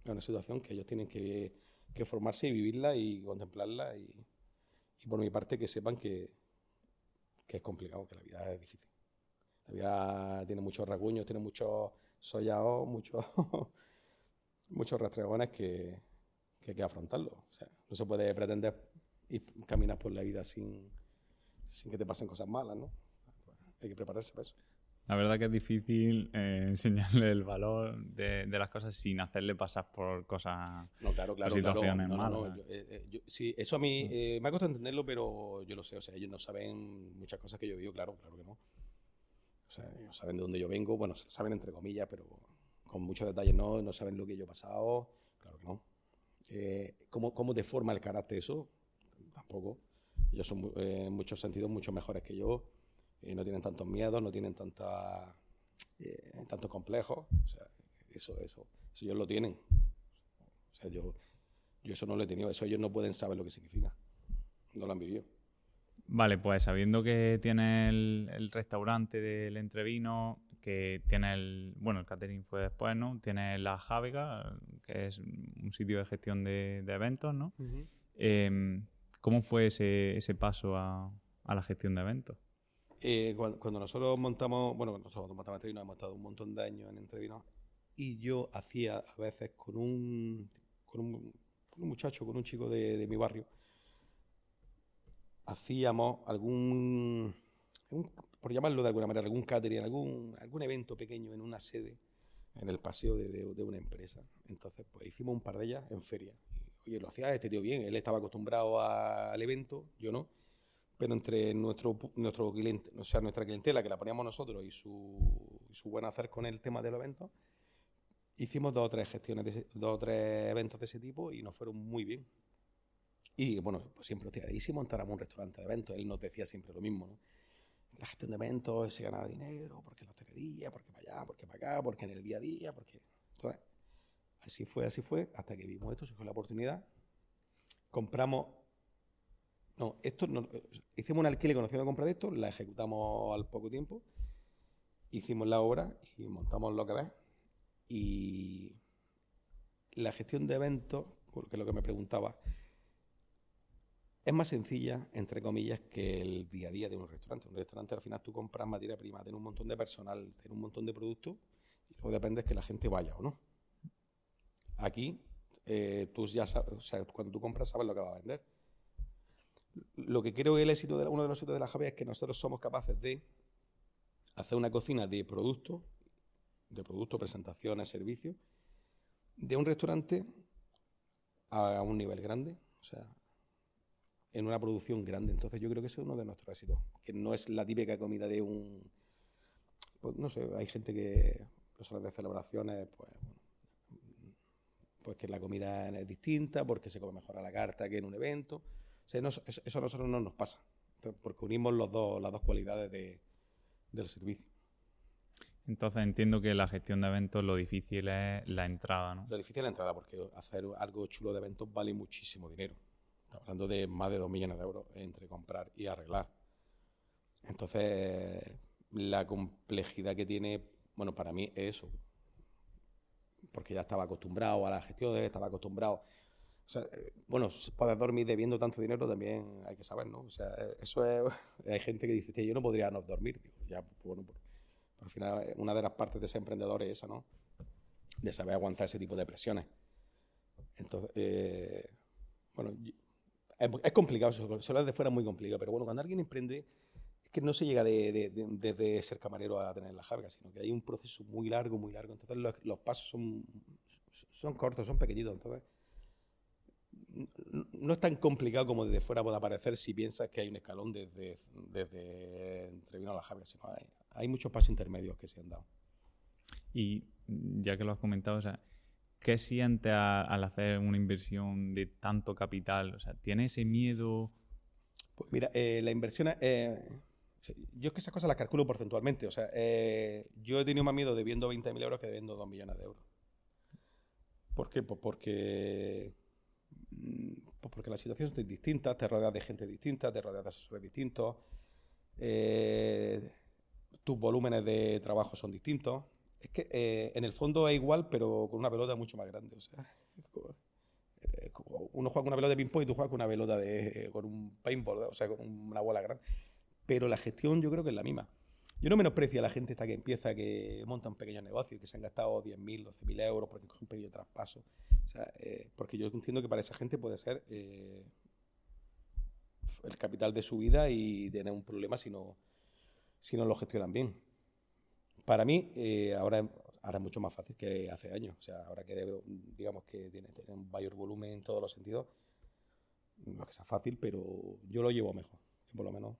Speaker 1: es una situación que ellos tienen que, formarse y vivirla y contemplarla. Y, por mi parte, que sepan que, es complicado, que la vida es difícil. La vida tiene muchos rasguños, tiene muchos sollados, muchos, muchos rastregones que, hay que afrontarlo. O sea, no se puede pretender ir, caminar por la vida sin, sin que te pasen cosas malas, ¿no? Hay que prepararse para eso.
Speaker 2: La verdad que es difícil eh, enseñarle el valor de, las cosas sin hacerle pasar por cosas,
Speaker 1: no, claro, claro, situaciones malas. Eh, eh, sí, eso a mí mm. me ha costado entenderlo, pero yo lo sé. O sea, ellos no saben muchas cosas que yo vivo, claro, claro que no. O sea, ellos saben de dónde yo vengo, bueno, saben entre comillas, pero con muchos detalles no, no saben lo que yo he pasado, claro que no. ¿cómo, ¿Cómo deforma el carácter eso? Tampoco. Ellos son en muchos sentidos mucho mejores que yo y no tienen tantos miedos, no tienen tanta, eh, tantos complejos. O sea, eso, eso, eso ellos lo tienen. O sea, yo, yo eso no lo he tenido, eso ellos no pueden saber lo que significa. No lo han vivido.
Speaker 2: Vale, pues sabiendo que tiene el, restaurante del Entrevino, que tiene el, bueno, el catering fue después, ¿no? Tiene la Javega, que es un sitio de gestión de, eventos, ¿no? Em, ¿Cómo fue ese, ese paso a, a la gestión de eventos?
Speaker 1: Eh, cuando, nosotros montamos, bueno, nosotros montamos Entrevino, hemos estado un montón de años en Entrevino, y yo hacía a veces con un, con un, muchacho, con un chico de, mi barrio, hacíamos algún, por llamarlo de alguna manera, algún catering, algún, algún evento pequeño en una sede, en el paseo de, de, una empresa. Entonces, pues hicimos un par de ellas en feria. Oye, lo hacía este tío bien, él estaba acostumbrado al evento, yo no pero entre nuestro, nuestro o sea, nuestra clientela que la poníamos nosotros y su, su buen hacer con el tema del evento, hicimos dos o tres gestiones, de dos o tres eventos de ese tipo y nos fueron muy bien. Y bueno, pues siempre, hostia, y si montáramos un restaurante de eventos, él nos decía siempre lo mismo, ¿no? La gestión de eventos se ganaba dinero, porque la hostelería, porque para allá, porque para acá, porque en el día a día, porque... Entonces, así fue, así fue, hasta que vimos esto, se fue la oportunidad. Compramos no, esto no, hicimos un alquiler con opción de compra de esto, la ejecutamos al poco tiempo, hicimos la obra y montamos lo que ves. Y la gestión de eventos, que es lo que me preguntaba, es más sencilla, entre comillas, que el día a día de un restaurante. Un restaurante al final tú compras materia prima, tienes un montón de personal, tienes un montón de productos y luego depende de que la gente vaya o no. Aquí, eh, tú ya sabes, o sea, cuando tú compras sabes lo que va a vender lo que creo que el éxito de uno de los éxitos de la Javier es que nosotros somos capaces de hacer una cocina de productos de productos, presentaciones, servicios, de un restaurante a un nivel grande, o sea, en una producción grande. Entonces yo creo que ese es uno de nuestros éxitos, que no es la típica comida de un... Pues, no sé, hay gente que, personas de celebraciones, pues, pues que la comida es distinta, porque se come mejor a la carta que en un evento. O sea, eso, a nosotros no nos pasa, porque unimos los dos, las dos cualidades del servicio.
Speaker 2: Entonces entiendo que la gestión de eventos lo difícil es la entrada, ¿no?
Speaker 1: Lo difícil es la entrada, porque hacer algo chulo de eventos vale muchísimo dinero. Estamos hablando de más de 2 millones de euros entre comprar y arreglar. Entonces, la complejidad que tiene, bueno, para mí es eso. Porque ya estaba acostumbrado a la gestión, estaba acostumbrado. O sea, eh, bueno, poder dormir debiendo tanto dinero también hay que saber, ¿no? O sea, eso es. Hay gente que dice, yo no podría no dormir. Digo, ya, pues, bueno, pues, al final, eh, una de las partes de ser emprendedor es esa, ¿no? De saber aguantar ese tipo de presiones. Entonces, eh, bueno, es, complicado, se lo de fuera es muy complicado, pero bueno, cuando alguien emprende, es que no se llega desde de, ser camarero a tener la jarga, sino que hay un proceso muy largo, muy largo. Entonces los, pasos son, son cortos, son pequeñitos. Entonces no es tan complicado como desde fuera puede aparecer si piensas que hay un escalón desde, desde a la jarga, sino hay, hay muchos pasos intermedios que se han dado.
Speaker 2: Y ya que lo has comentado, o sea, ¿Qué sientes al hacer una inversión de tanto capital? O sea, ¿tiene ese miedo?
Speaker 1: Pues mira, eh, la inversión... Eh, yo es que esas cosas las calculo porcentualmente. O sea, eh, yo he tenido más miedo debiendo 20.000 euros que debiendo 2 millones de euros. ¿Por qué? Pues porque, mm, pues porque la situación es distinta, te rodeas de gente distinta, te rodeas de asesores distintos, tus volúmenes de trabajo son distintos. Es que eh, en el fondo es igual, pero con una pelota mucho más grande. O sea, eh, uno juega con una pelota de ping-pong y tú juegas con una pelota de, con un paintball, o sea, con una bola grande. Pero la gestión yo creo que es la misma. Yo no menosprecio a la gente esta que empieza, que monta un pequeño negocio y que se han gastado 10.000, 12.000 euros porque es un pequeño traspaso. Eh, porque yo entiendo que para esa gente puede ser el capital de su vida y tener un problema si no, si no lo gestionan bien. Para mí, eh, ahora, ahora es mucho más fácil que hace años. O sea, ahora que digamos que tiene, un mayor volumen en todos los sentidos, no es que sea fácil, pero yo lo llevo mejor, por lo menos.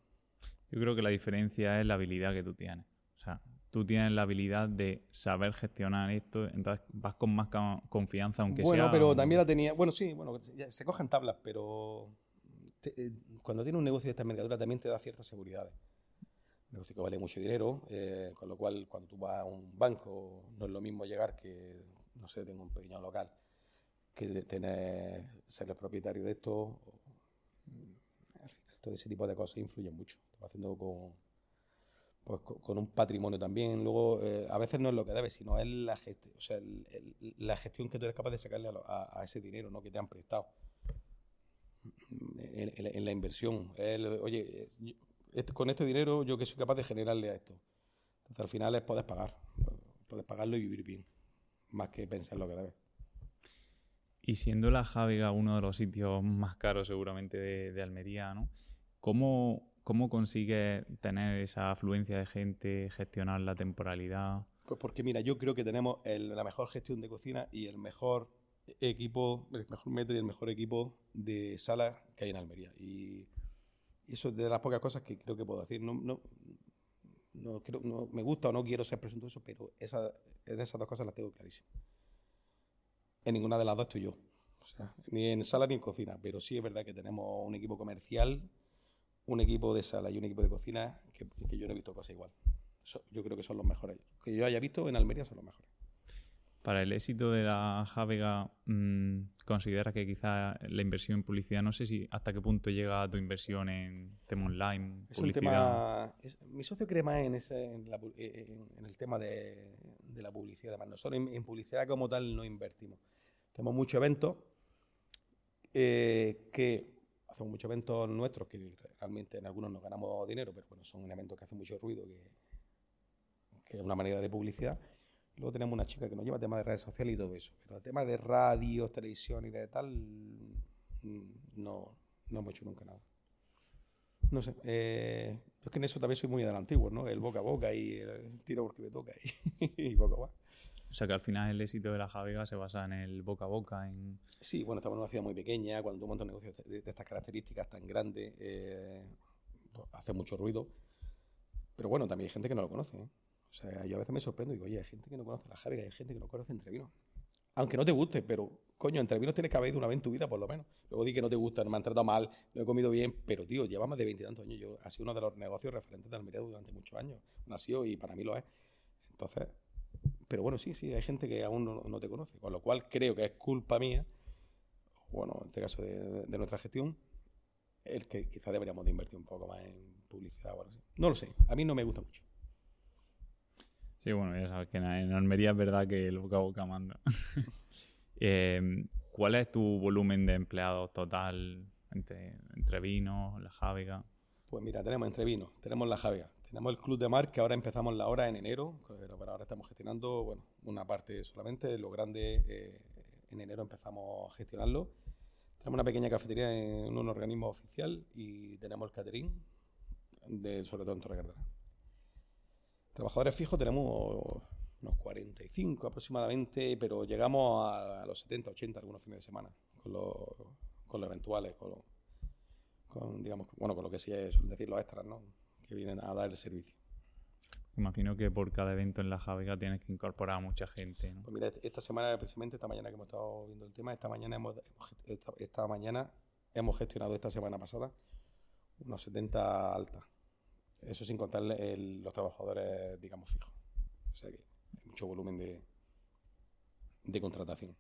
Speaker 2: Yo creo que la diferencia es la habilidad que tú tienes. O sea, tú tienes la habilidad de saber gestionar esto, entonces vas con más confianza, aunque
Speaker 1: sea... Bueno, pero también la tenía... Bueno, sí, bueno, se cogen tablas, pero eh, cuando tienes un negocio de esta envergadura también te da ciertas seguridades negocio que vale mucho dinero, eh, con lo cual cuando tú vas a un banco no es lo mismo llegar que, no sé, tengo un pequeño local, que tener, ser el propietario de esto. Al final, todo ese tipo de cosas influyen mucho. Haciendo con, pues, con, un patrimonio también. Luego, eh, a veces no es lo que debes, sino es la, gestión, o sea, la gestión que tú eres capaz de sacarle a, ese dinero ¿no? que te han prestado. En, la inversión. oye, este, con este dinero yo que soy capaz de generarle a esto. Entonces al final es poder pagar, poder pagarlo y vivir bien, más que pensar lo que debes.
Speaker 2: Y siendo la Javega uno de los sitios más caros seguramente de, Almería, ¿no? ¿Cómo, ¿Cómo consigue tener esa afluencia de gente, gestionar la temporalidad?
Speaker 1: Pues porque mira, yo creo que tenemos la mejor gestión de cocina y el mejor equipo, el mejor metro y el mejor equipo de sala que hay en Almería. Y eso es de las pocas cosas que creo que puedo decir. No, no, no, me gusta o no quiero ser presuntuoso, pero esa, esas dos cosas las tengo clarísimas. En ninguna de las dos estoy yo. O sea, ni en sala ni en cocina. Pero sí es verdad que tenemos un equipo comercial, un equipo de sala y un equipo de cocina que, yo no he visto cosas igual. yo creo que son los mejores. Que yo haya visto en Almería son los mejores.
Speaker 2: Para el éxito de la Javega, mm, ¿considera que quizá la inversión en publicidad, no sé si hasta qué punto llega tu inversión en tema online,
Speaker 1: es publicidad? mi socio cree más en, ese, en, el tema de, la publicidad. Además, nosotros en, publicidad como tal no invertimos. Tenemos muchos eventos eh, que hacemos muchos eventos nuestros que realmente en algunos no ganamos dinero, pero bueno, son eventos que hacen mucho ruido, que, que es una manera de publicidad Luego tenemos una chica que nos lleva temas de redes sociales y todo eso. Pero el tema de radio, televisión y de tal, mm, no, no hemos hecho nunca nada. No sé, eh, es que en eso también soy muy del antiguo, ¿no? El boca a boca y el tiro porque me toca y, y boca a boca.
Speaker 2: O sea que al final el éxito de la Javega se basa en el boca a boca. En...
Speaker 1: Sí, bueno, estamos en una ciudad muy pequeña, cuando tú montas un negocio de, de estas características tan grandes, eh, pues, hace mucho ruido. Pero bueno, también hay gente que no lo conoce. ¿eh? O sea, yo a veces me sorprendo y digo, oye, hay gente que no conoce la Javega, hay gente que no conoce Entrevino. Aunque no te guste, pero coño, Entrevinos tienes que haber ido una vez en tu vida, por lo menos. Luego di que no te gusta, no me han tratado mal, no he comido bien, pero tío, lleva más de veintitantos años. Yo, ha sido uno de los negocios referentes de Almería durante muchos años. Nació y para mí lo es. Entonces, pero bueno, sí, sí, hay gente que aún no, no, te conoce, con lo cual creo que es culpa mía, bueno, en este caso de, de nuestra gestión, el que quizás deberíamos de invertir un poco más en publicidad o algo así. No lo sé, a mí no me gusta mucho.
Speaker 2: Sí, bueno, ya sabes que en Almería es verdad que el boca a boca manda. eh, ¿Cuál es tu volumen de empleados total entre, entre vinos, la Javega?
Speaker 1: Pues mira, tenemos entre vinos, tenemos la Javega, tenemos el Club de Mar, que ahora empezamos la hora en enero, pero ahora estamos gestionando, bueno, una parte solamente, lo grande eh, en enero empezamos a gestionarlo. Tenemos una pequeña cafetería en un organismo oficial y tenemos el catering, de, sobre todo en Torre. Trabajadores fijos tenemos unos 45 aproximadamente, pero llegamos a, los 70, 80 algunos fines de semana, con los, con los eventuales, con, con, digamos, bueno, con lo que sí es, suelen decir los extras, ¿no? Que vienen a dar el servicio.
Speaker 2: Imagino que por cada evento en la Javega tienes que incorporar a mucha gente. ¿no?
Speaker 1: Pues mira, esta semana, precisamente esta mañana que hemos estado viendo el tema, esta mañana hemos, esta, esta mañana hemos gestionado esta semana pasada unos 70 altas. Eso sin contar el, los trabajadores, digamos, fijos. O sea que hay mucho volumen de, de contratación.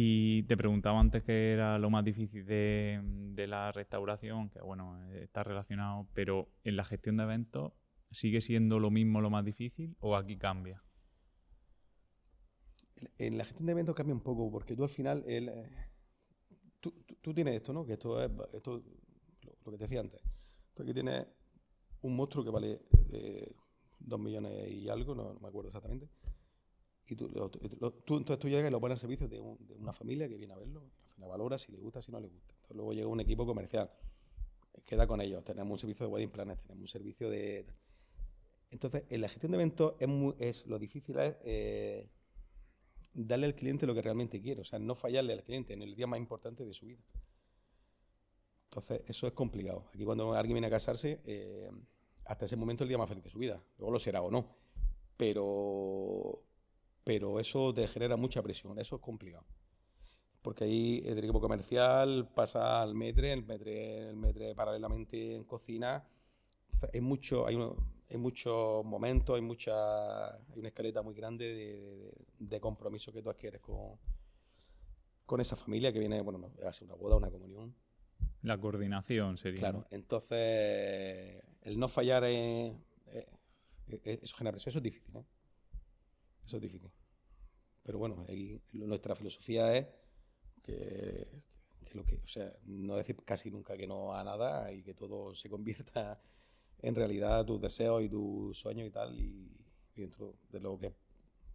Speaker 2: Y te preguntaba antes qué era lo más difícil de, la restauración, que bueno, está relacionado, pero en la gestión de eventos, ¿sigue siendo lo mismo lo más difícil o aquí cambia?
Speaker 1: En la gestión de eventos cambia un poco, porque tú al final, el, eh, tú, tú, tienes esto, ¿no? Que esto es esto, lo, que te decía antes. Tú aquí tienes un monstruo que vale eh, dos millones y algo, no me acuerdo exactamente y tú, entonces tú llegas y lo pones al servicio de, un, de, una familia que viene a verlo, al final valora si le gusta, si no le gusta. Entonces luego llega un equipo comercial, queda con ellos, tenemos un servicio de wedding planners, tenemos un servicio de... Entonces, en la gestión de eventos es, muy, es lo difícil es eh, darle al cliente lo que realmente quiere, o sea, no fallarle al cliente en el día más importante de su vida. Entonces, eso es complicado. Aquí cuando alguien viene a casarse, eh, hasta ese momento es el día más feliz de su vida. Luego lo será o no. Pero pero eso te genera mucha presión, eso es complicado. Porque ahí el equipo comercial pasa al metre, el metre, el metre paralelamente en cocina. hay, mucho, hay, uno, hay muchos momentos, hay, mucha, hay una escaleta muy grande de, de, de compromiso que tú adquieres con, con esa familia que viene, bueno, a ser una boda, una comunión.
Speaker 2: La coordinación sería.
Speaker 1: Claro, entonces el no fallar, eh, eso genera presión, eso es difícil, ¿eh? Eso es difícil. Pero bueno, ahí nuestra filosofía es que, que, lo que, o sea, no decir casi nunca que no a nada y que todo se convierta en realidad tus deseos y tus sueños y tal, y, y dentro de lo que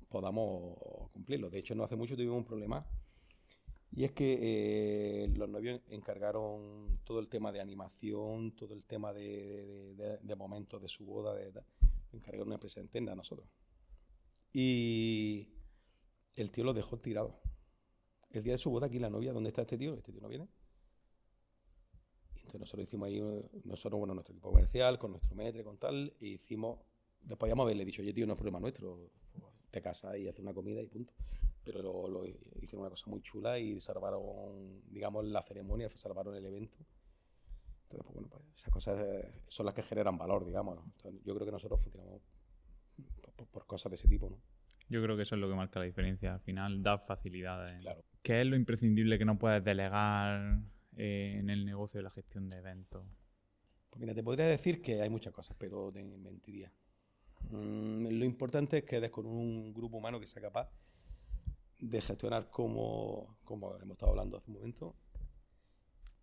Speaker 1: podamos cumplirlo. De hecho, no hace mucho tuvimos un problema y es que eh, los novios encargaron todo el tema de animación, todo el tema de, de, de, de momentos de su boda, de, encargaron una empresa interna a nosotros. Y el tío lo dejó tirado. El día de su boda, aquí la novia, ¿dónde está este tío? Este tío no viene. Y entonces nosotros hicimos ahí, nosotros, bueno, nuestro equipo comercial, con nuestro metre, con tal, y hicimos, después podíamos haberle dicho, oye tío, no es problema nuestro, te casas y haces una comida y punto. Pero lo, hicieron una cosa muy chula y salvaron, digamos, la ceremonia, salvaron el evento. Entonces, pues bueno, pues esas cosas son las que generan valor, digamos. ¿no? Yo creo que nosotros funcionamos por, cosas de ese tipo, ¿no?
Speaker 2: Yo creo que eso es lo que marca la diferencia. Al final da facilidades.
Speaker 1: Claro.
Speaker 2: ¿Qué es lo imprescindible que no puedes delegar eh, en el negocio de la gestión de eventos?
Speaker 1: Pues mira, te podría decir que hay muchas cosas, pero te mentiría. Mm, lo importante es que des con un grupo humano que sea capaz de gestionar como, como hemos estado hablando hace un momento.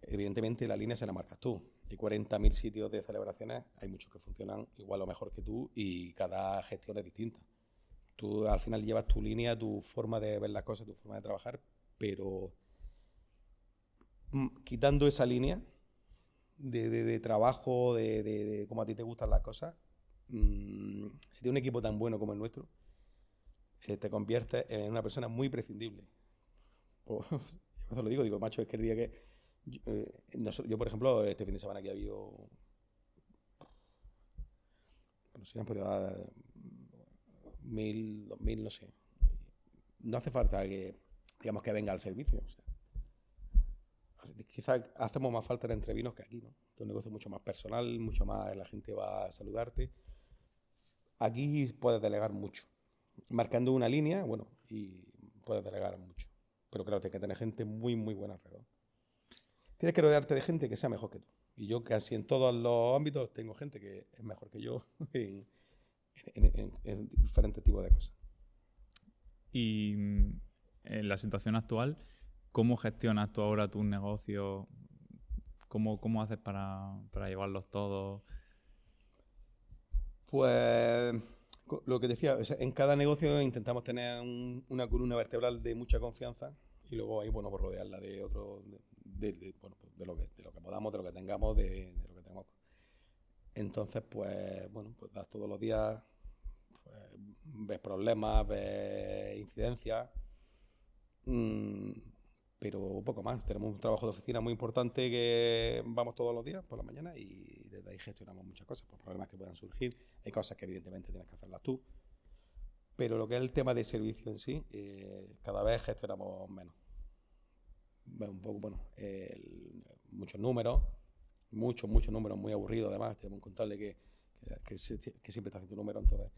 Speaker 1: Evidentemente la línea se la marcas tú. Hay 40.000 sitios de celebraciones, hay muchos que funcionan igual o mejor que tú y cada gestión es distinta. Tú al final llevas tu línea, tu forma de ver las cosas, tu forma de trabajar, pero quitando esa línea, de, trabajo, de, cómo a ti te gustan las cosas, mm, si tienes un equipo tan bueno como el nuestro, eh, te conviertes en una persona muy prescindible. Pues, yo lo digo, digo, macho, es que el día que... Eh, yo, por ejemplo, este fin de semana que ha habido... No sé, han podido dar mil, dos mil, no sé. No hace falta que, digamos, que venga al servicio. quizás hacemos más falta en entrevinos que aquí, ¿no? Es un negocio mucho más personal, mucho más la gente va a saludarte. Aquí puedes delegar mucho. Marcando una línea, bueno, y puedes delegar mucho. Pero que hay que tener gente muy, muy buena alrededor. Tienes que rodearte de gente que sea mejor que tú. Y yo casi en todos los ámbitos tengo gente que es mejor que yo en, diferentes tipos de cosas.
Speaker 2: Y mm, en la situación actual, ¿cómo gestionas tú ahora tus negocios? ¿Cómo, cómo haces para, para llevarlos todos?
Speaker 1: Pues lo que decía, en cada negocio intentamos tener una columna vertebral de mucha confianza y luego ahí, bueno, pues rodearla de otro, de, bueno, pues de, lo que, de lo que podamos, de lo que tengamos, de. Entonces, pues, bueno, pues das todos los días ves problemas, ves incidencias, mm, pero poco más. Tenemos un trabajo de oficina muy importante que vamos todos los días por la mañana y desde ahí gestionamos muchas cosas, pues problemas que puedan surgir. Hay cosas que evidentemente tienes que hacerlas tú, pero lo que es el tema de servicio en sí, eh, cada vez gestionamos menos. Un poco, bueno, muchos números, muchos, muchos números muy aburridos además. Tenemos un contable que, que, siempre está haciendo números, entonces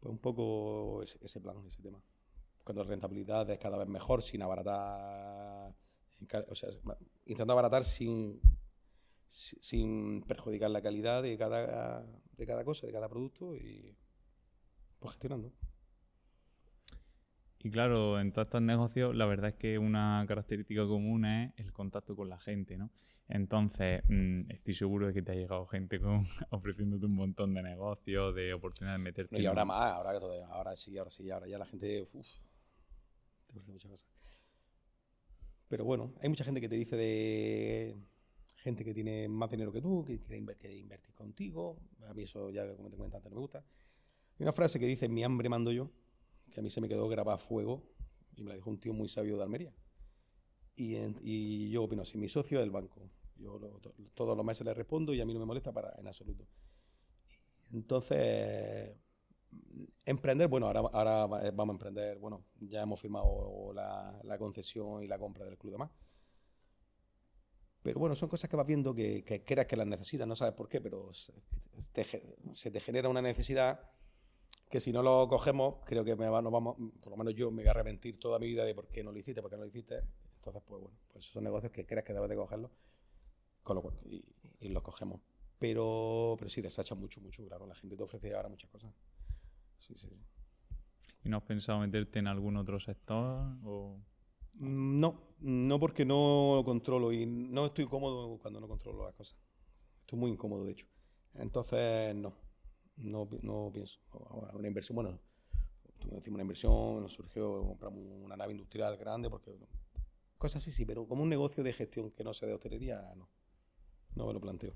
Speaker 1: pues un poco ese, plan, ese tema. Cuando la rentabilidad es cada vez mejor, sin abaratar, o sea, intentando abaratar sin, sin perjudicar la calidad de cada, de cada cosa, de cada producto y pues gestionando.
Speaker 2: Y claro, en todos estos negocios la verdad es que una característica común es el contacto con la gente, ¿no? Entonces, mm, estoy seguro de que te ha llegado gente con, ofreciéndote un montón de negocios, de oportunidades de meterte.
Speaker 1: y ahora más, ahora, ahora sí, ahora sí, ahora ya la gente, uf, te ofrece muchas cosas. Pero bueno, hay mucha gente que te dice de gente que tiene más dinero que tú, que quiere invertir contigo. A mí eso ya, como te comenté antes, no me gusta. Hay una frase que dice, mi hambre mando yo que a mí se me quedó grabada a fuego y me la dijo un tío muy sabio de Almería. Y, y yo opino así, mi socio es el banco. Yo todos los meses le respondo y a mí no me molesta para en absoluto. Entonces, emprender, bueno, ahora, ahora vamos a emprender, bueno, ya hemos firmado la, la concesión y la compra del club de más. Pero bueno, son cosas que vas viendo que, que creas que las necesitas, no sabes por qué, pero se te genera una necesidad que si no lo cogemos, creo que me va, nos vamos, por lo menos yo me voy a arrepentir toda mi vida de por qué no lo hiciste, por qué no lo hiciste. Entonces, pues bueno, pues esos son negocios que crees que debes de cogerlos con lo, y, y, los cogemos. Pero, pero sí, desacha mucho, mucho, claro. La gente te ofrece ahora muchas cosas. Sí, sí, sí.
Speaker 2: ¿Y no has pensado meterte en algún otro sector? O...
Speaker 1: Mm, no, no porque no controlo y no estoy cómodo cuando no controlo las cosas. Estoy muy incómodo, de hecho. Entonces, no no, no pienso. Una inversión, bueno, decimos una inversión, nos surgió, compramos una nave industrial grande, porque cosas así sí, pero como un negocio de gestión que no sea de hostelería, no. No me lo planteo.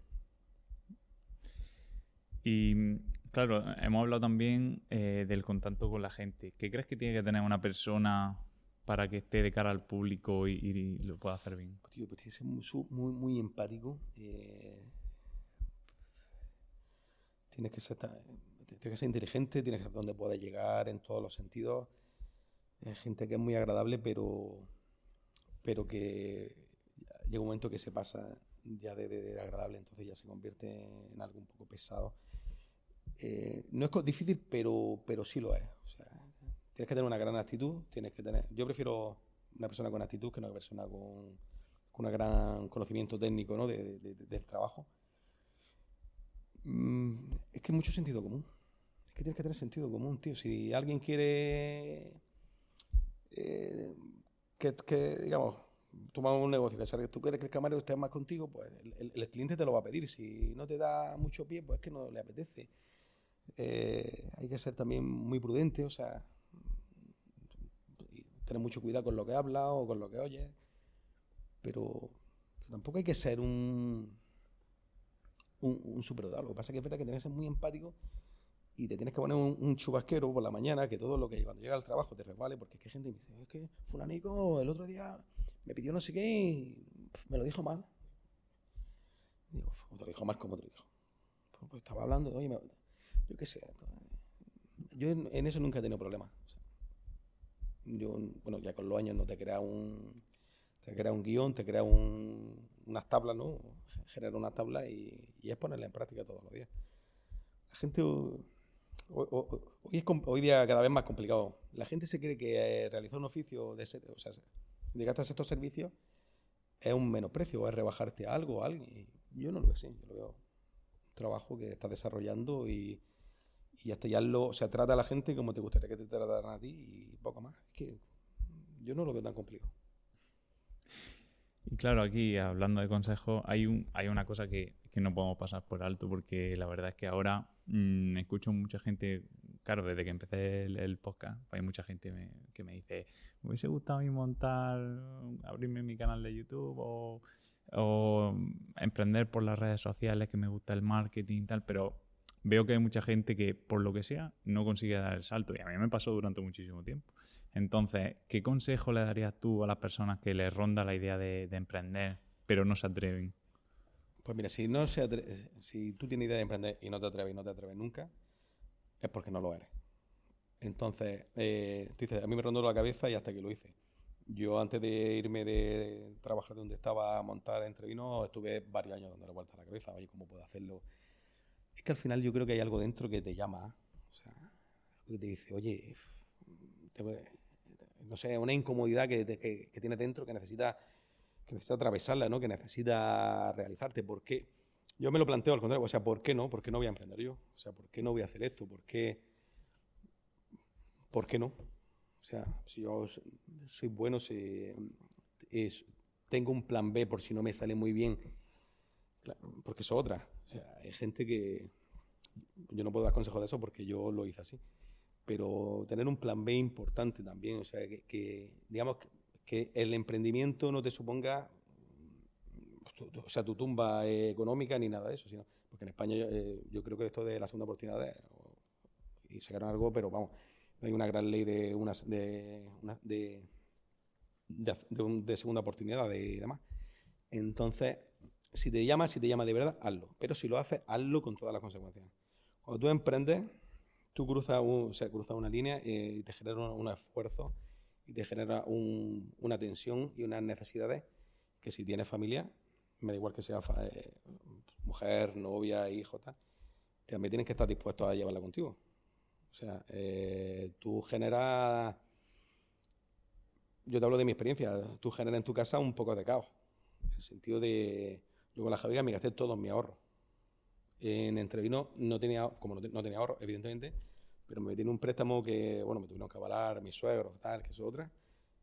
Speaker 2: Y claro, hemos hablado también eh, del contacto con la gente. ¿Qué crees que tiene que tener una persona para que esté de cara al público y, lo pueda hacer bien?
Speaker 1: Tío, pues tiene que ser muy, muy, empático. Eh, tienes que ser, que ser inteligente, tienes que saber dónde puedes llegar en todos los sentidos. Es gente que es muy agradable, pero, pero que llega un momento que se pasa ya de, agradable, entonces ya se convierte en algo un poco pesado. Eh, no es difícil, pero, pero sí lo es. tienes que tener una gran actitud, tienes que tener... Yo prefiero una persona con actitud que una persona con, con un gran conocimiento técnico ¿no? del trabajo Mm, es que mucho sentido común. Es que tienes que tener sentido común, tío. Si alguien quiere eh, que, digamos, tomar un negocio, que tú quieres que el camarero esté más contigo, pues el, cliente te lo va a pedir. Si no te da mucho pie, pues es que no le apetece. Eh, hay que ser también muy prudente, o sea, tener mucho cuidado con lo que habla o con lo que oye, pero tampoco hay que ser un un, un. Lo que pasa es que es verdad que tienes que ser muy empático y te tienes que poner un, chubasquero por la mañana que todo lo que cuando llega al trabajo te resbale, porque es que gente me dice, es que fulanico el otro día me pidió no sé qué y me lo dijo mal. digo, te lo dijo mal como te lo dijo. Pues, pues estaba hablando, oye, yo qué sé. Yo en, eso nunca he tenido problemas. yo, bueno, ya con los años no te crea un, te crea un guion, te crea un, unas tablas, ¿no? Genera una tabla y, y es ponerla en práctica todos los días. La gente hoy, hoy día cada vez más complicado. La gente se cree que eh, realizar un oficio, de ser, o sea, dedicarte a estos servicios, es un menosprecio, es rebajarte a algo, a alguien. yo no lo veo así, yo lo veo un trabajo que estás desarrollando y, y hasta ya lo, o sea, trata a la gente como te gustaría que te trataran a ti y poco más. Es que yo no lo veo tan complicado.
Speaker 2: Y claro, aquí hablando de consejo, hay, un, hay una cosa que, no podemos pasar por alto porque la verdad es que ahora mmm, escucho mucha gente, claro, desde que empecé el, podcast, hay mucha gente que me dice, me hubiese gustado a mí montar, abrirme mi canal de YouTube o, o emprender por las redes sociales, que me gusta el marketing y tal, pero veo que hay mucha gente que, por lo que sea, no consigue dar el salto. Y a mí me pasó durante muchísimo tiempo. Entonces, ¿qué consejo le darías tú a las personas que les ronda la idea de, de emprender, pero no se atreven?
Speaker 1: Pues mira, si, no se si tú tienes idea de emprender y no te atreves y no te atreves nunca, es porque no lo eres. Entonces, eh, tú dices, a mí me rondó la cabeza y hasta que lo hice. Yo antes de irme de trabajar donde estaba a montar entrevino, estuve varios años dándole vuelta a la cabeza, oye, ¿cómo puedo hacerlo? Es que al final yo creo que hay algo dentro que te llama, o sea, que te dice, oye, no sé, una incomodidad que, que, dentro que necesitas que necesita atravesarla, ¿no? que necesita realizarte. ¿Por qué? Yo me lo planteo al contrario, o sea, ¿por qué no? ¿Por qué no voy a emprender yo? O sea, ¿por qué no voy a hacer esto? ¿Por qué, ¿Por qué no? O sea, si yo soy bueno, si tengo un plan B por si no me sale muy bien, porque es otra. O sea, hay gente que yo no puedo dar consejo de eso porque yo lo hice así. Pero tener un plan B importante también, o sea, que, digamos, que el emprendimiento no te suponga o sea, tu tumba económica ni nada de eso, sino porque en España eh, yo creo que esto de la segunda oportunidad y sacaron algo, pero vamos, hay una gran ley de unas de, de, de, segunda oportunidad y demás. Entonces, si te llamas, si te llamas de verdad, hazlo. Pero si lo haces, hazlo con todas las consecuencias. Cuando tú emprendes, tú cruzas, un, o sea, cruzas una línea eh, y te genera un esfuerzo y te genera una tensión y unas necesidades que si tienes familia, me da igual que sea eh, mujer, novia, hijo, tal, también tienes que estar dispuesto a llevarla contigo. O sea, eh, tú generas, yo te hablo de mi experiencia, tú generas en tu casa un poco de caos. En el sentido de, yo con la Javiga me gasté todos mis ahorros. En Entrevino no tenía, como no, no tenía ahorro, evidentemente, pero me tiene un préstamo que, bueno, me tuvieron que avalar mis suegros, tal, que es otra,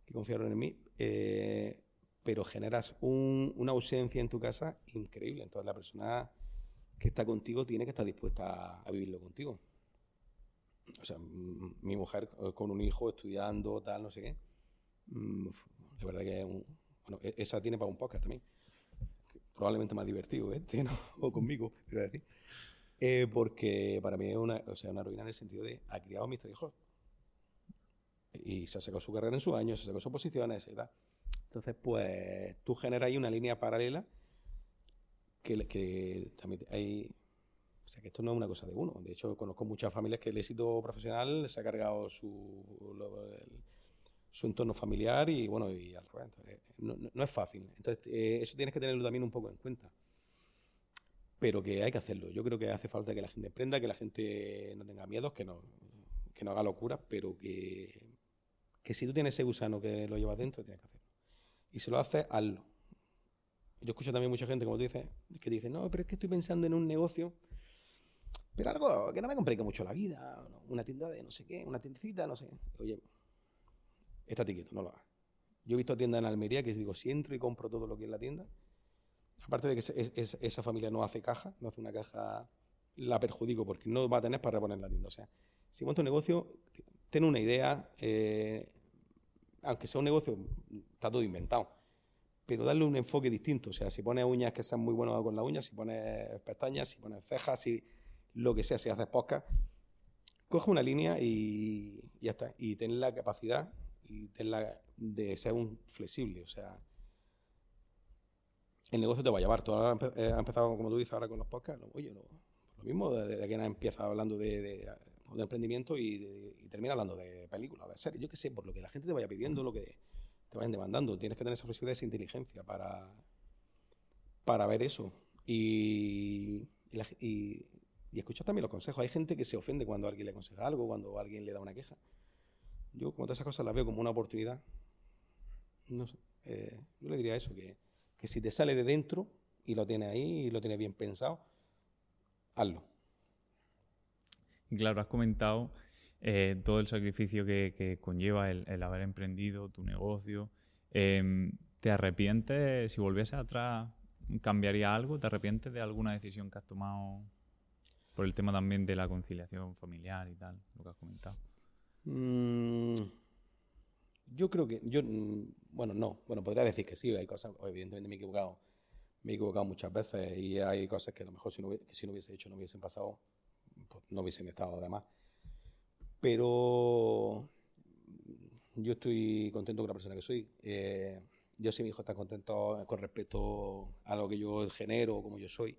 Speaker 1: que confiaron en mí, eh, pero generas una ausencia en tu casa increíble. Entonces la persona que está contigo tiene que estar dispuesta a, vivirlo contigo. O sea, mi mujer eh, con un hijo estudiando, tal, no sé qué. Mm, verdad que bueno, e, esa tiene para un podcast también. Probablemente más divertido este, ¿no? O conmigo, quiero decir. Eh, porque para mí es una, o sea, una ruina en el sentido de ha criado a mis tres. Y se ha sacado su carrera en su año, se ha sacado sus posiciones tal. Entonces, pues tú generas ahí una línea paralela que, que también hay. O sea, que esto no es una cosa de uno. De hecho, conozco muchas familias que el éxito profesional se ha cargado su, su entorno familiar y, bueno, y al revés. no, no, es fácil. Entonces, eh, eso tienes que tenerlo también un poco en cuenta pero que hay que hacerlo. Yo creo que hace falta que la gente emprenda, que la gente no tenga miedos, que no, que no haga locuras, pero que, que si tú tienes ese gusano que lo llevas dentro, tienes que hacerlo. Y si lo haces, hazlo. Yo escucho también mucha gente, como tú dices, que dice, no, pero es que estoy pensando en un negocio, pero algo que no me complique mucho la vida, una tienda de no sé qué, una tiendecita, no sé. Oye, estate quieto, no lo hagas. Yo he visto tiendas en Almería que digo, si entro y compro todo lo que es la tienda, Aparte de que esa familia no hace caja, no hace una caja, la perjudico porque no va a tener para reponer la tienda. O sea, si monta un negocio, ten una idea, eh, aunque sea un negocio, está todo inventado. pero darle un enfoque distinto. O sea, si pones uñas que sean muy buenas con las uñas, si pones pestañas, si pones cejas, si lo que sea, si haces podcast, coge una línea y, ya está. Y ten la capacidad y ten la de ser un flexible. O sea, el negocio te va a llevar. Tú ahora has eh, empezado, como tú dices, ahora con los podcasts. Oye, lo, mismo, de, que empieza hablando de, de, emprendimiento y, termina hablando de películas, de series. Yo qué sé, por lo que la gente te vaya pidiendo, lo que te vayan demandando. Tienes que tener esa flexibilidad, esa inteligencia para, para ver eso. Y, y, escuchar también los consejos. Hay gente que se ofende cuando alguien le aconseja algo, cuando alguien le da una queja. Yo, como todas esas cosas, las veo como una oportunidad. No sé, eh, yo le diría eso, que, que si te sale de dentro y lo tienes ahí y lo tienes bien pensado, hazlo.
Speaker 2: Claro, has comentado eh, todo el sacrificio que, conlleva el, haber emprendido tu negocio. Em, ¿Te arrepientes, si volviese atrás, cambiaría algo? ¿Te arrepientes de alguna decisión que has tomado por el tema también de la conciliación familiar y tal, lo que has comentado?
Speaker 1: Mm, yo creo que, yo, mm, bueno, no, bueno, podría decir que sí, hay cosas, evidentemente me he equivocado, me he equivocado muchas veces y hay cosas que a lo mejor si no, si no hubiese hecho no hubiesen pasado, pues no hubiesen estado además. Pero yo estoy contento con la persona que soy. Eh, yo si mi hijo está contento con respecto a lo que yo genero, como yo soy,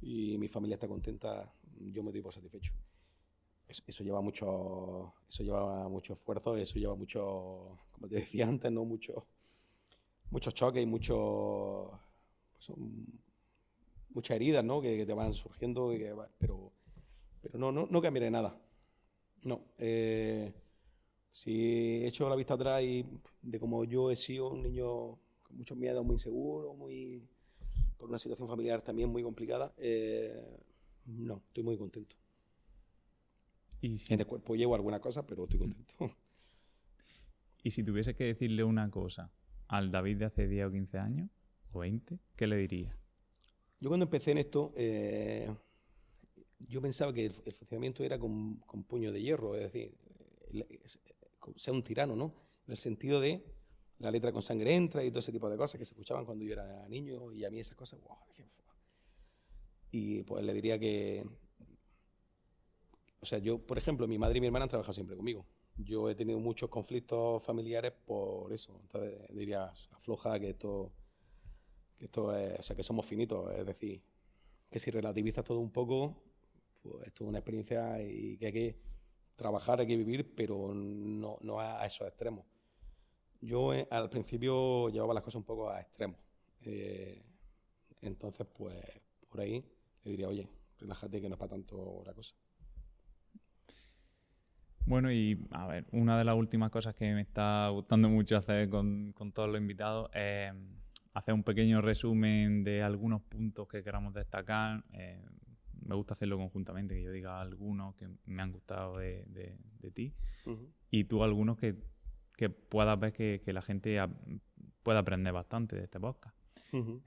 Speaker 1: y mi familia está contenta, yo me doy por satisfecho. Eso, lleva mucho, eso lleva mucho esfuerzo, eso lleva mucho, como te decía antes, no mucho, muchos choques y mucho, pues, muchas heridas, ¿no? Que, te van surgiendo, pero, pero no, no, no cambiaré nada. No. Eh, si he hecho la vista atrás y de cómo yo he sido un niño con muchos miedos, muy inseguro, muy por una situación familiar también muy complicada, eh, no, estoy muy contento. ¿Y En el cuerpo llevo alguna cosa, pero estoy contento.
Speaker 2: ¿Y si tuviese que decirle una cosa al David de hace 10 o 15 años, o 20, qué le diría?
Speaker 1: Yo cuando empecé en esto, eh, yo pensaba que el, funcionamiento era con, puño de hierro, es decir, sea un tirano, ¿no? En el sentido de la letra con sangre entra y todo ese tipo de cosas que se escuchaban cuando yo era niño y a mí esas cosas, wow, y pues le diría que, o sea, yo, por ejemplo, mi madre y mi hermana han trabajado siempre conmigo. Yo he tenido muchos conflictos familiares por eso. Entonces diría, afloja que esto, que esto es, o sea, que somos finitos, es decir, que si relativizas todo un poco, pues esto es una experiencia y que hay que trabajar, hay que vivir, pero no, no a esos extremos. Yo eh, al principio llevaba las cosas un poco a extremos. Eh, entonces, pues por ahí le diría, oye, relájate que no es para tanto la cosa.
Speaker 2: Bueno, y a ver, una de las últimas cosas que me está gustando mucho hacer con, todos los invitados es hacer un pequeño resumen de algunos puntos que queramos destacar. Eh, me gusta hacerlo conjuntamente, que yo diga algunos que me han gustado de, ti y tú algunos que, puedas ver que, la gente pueda aprender bastante de este podcast.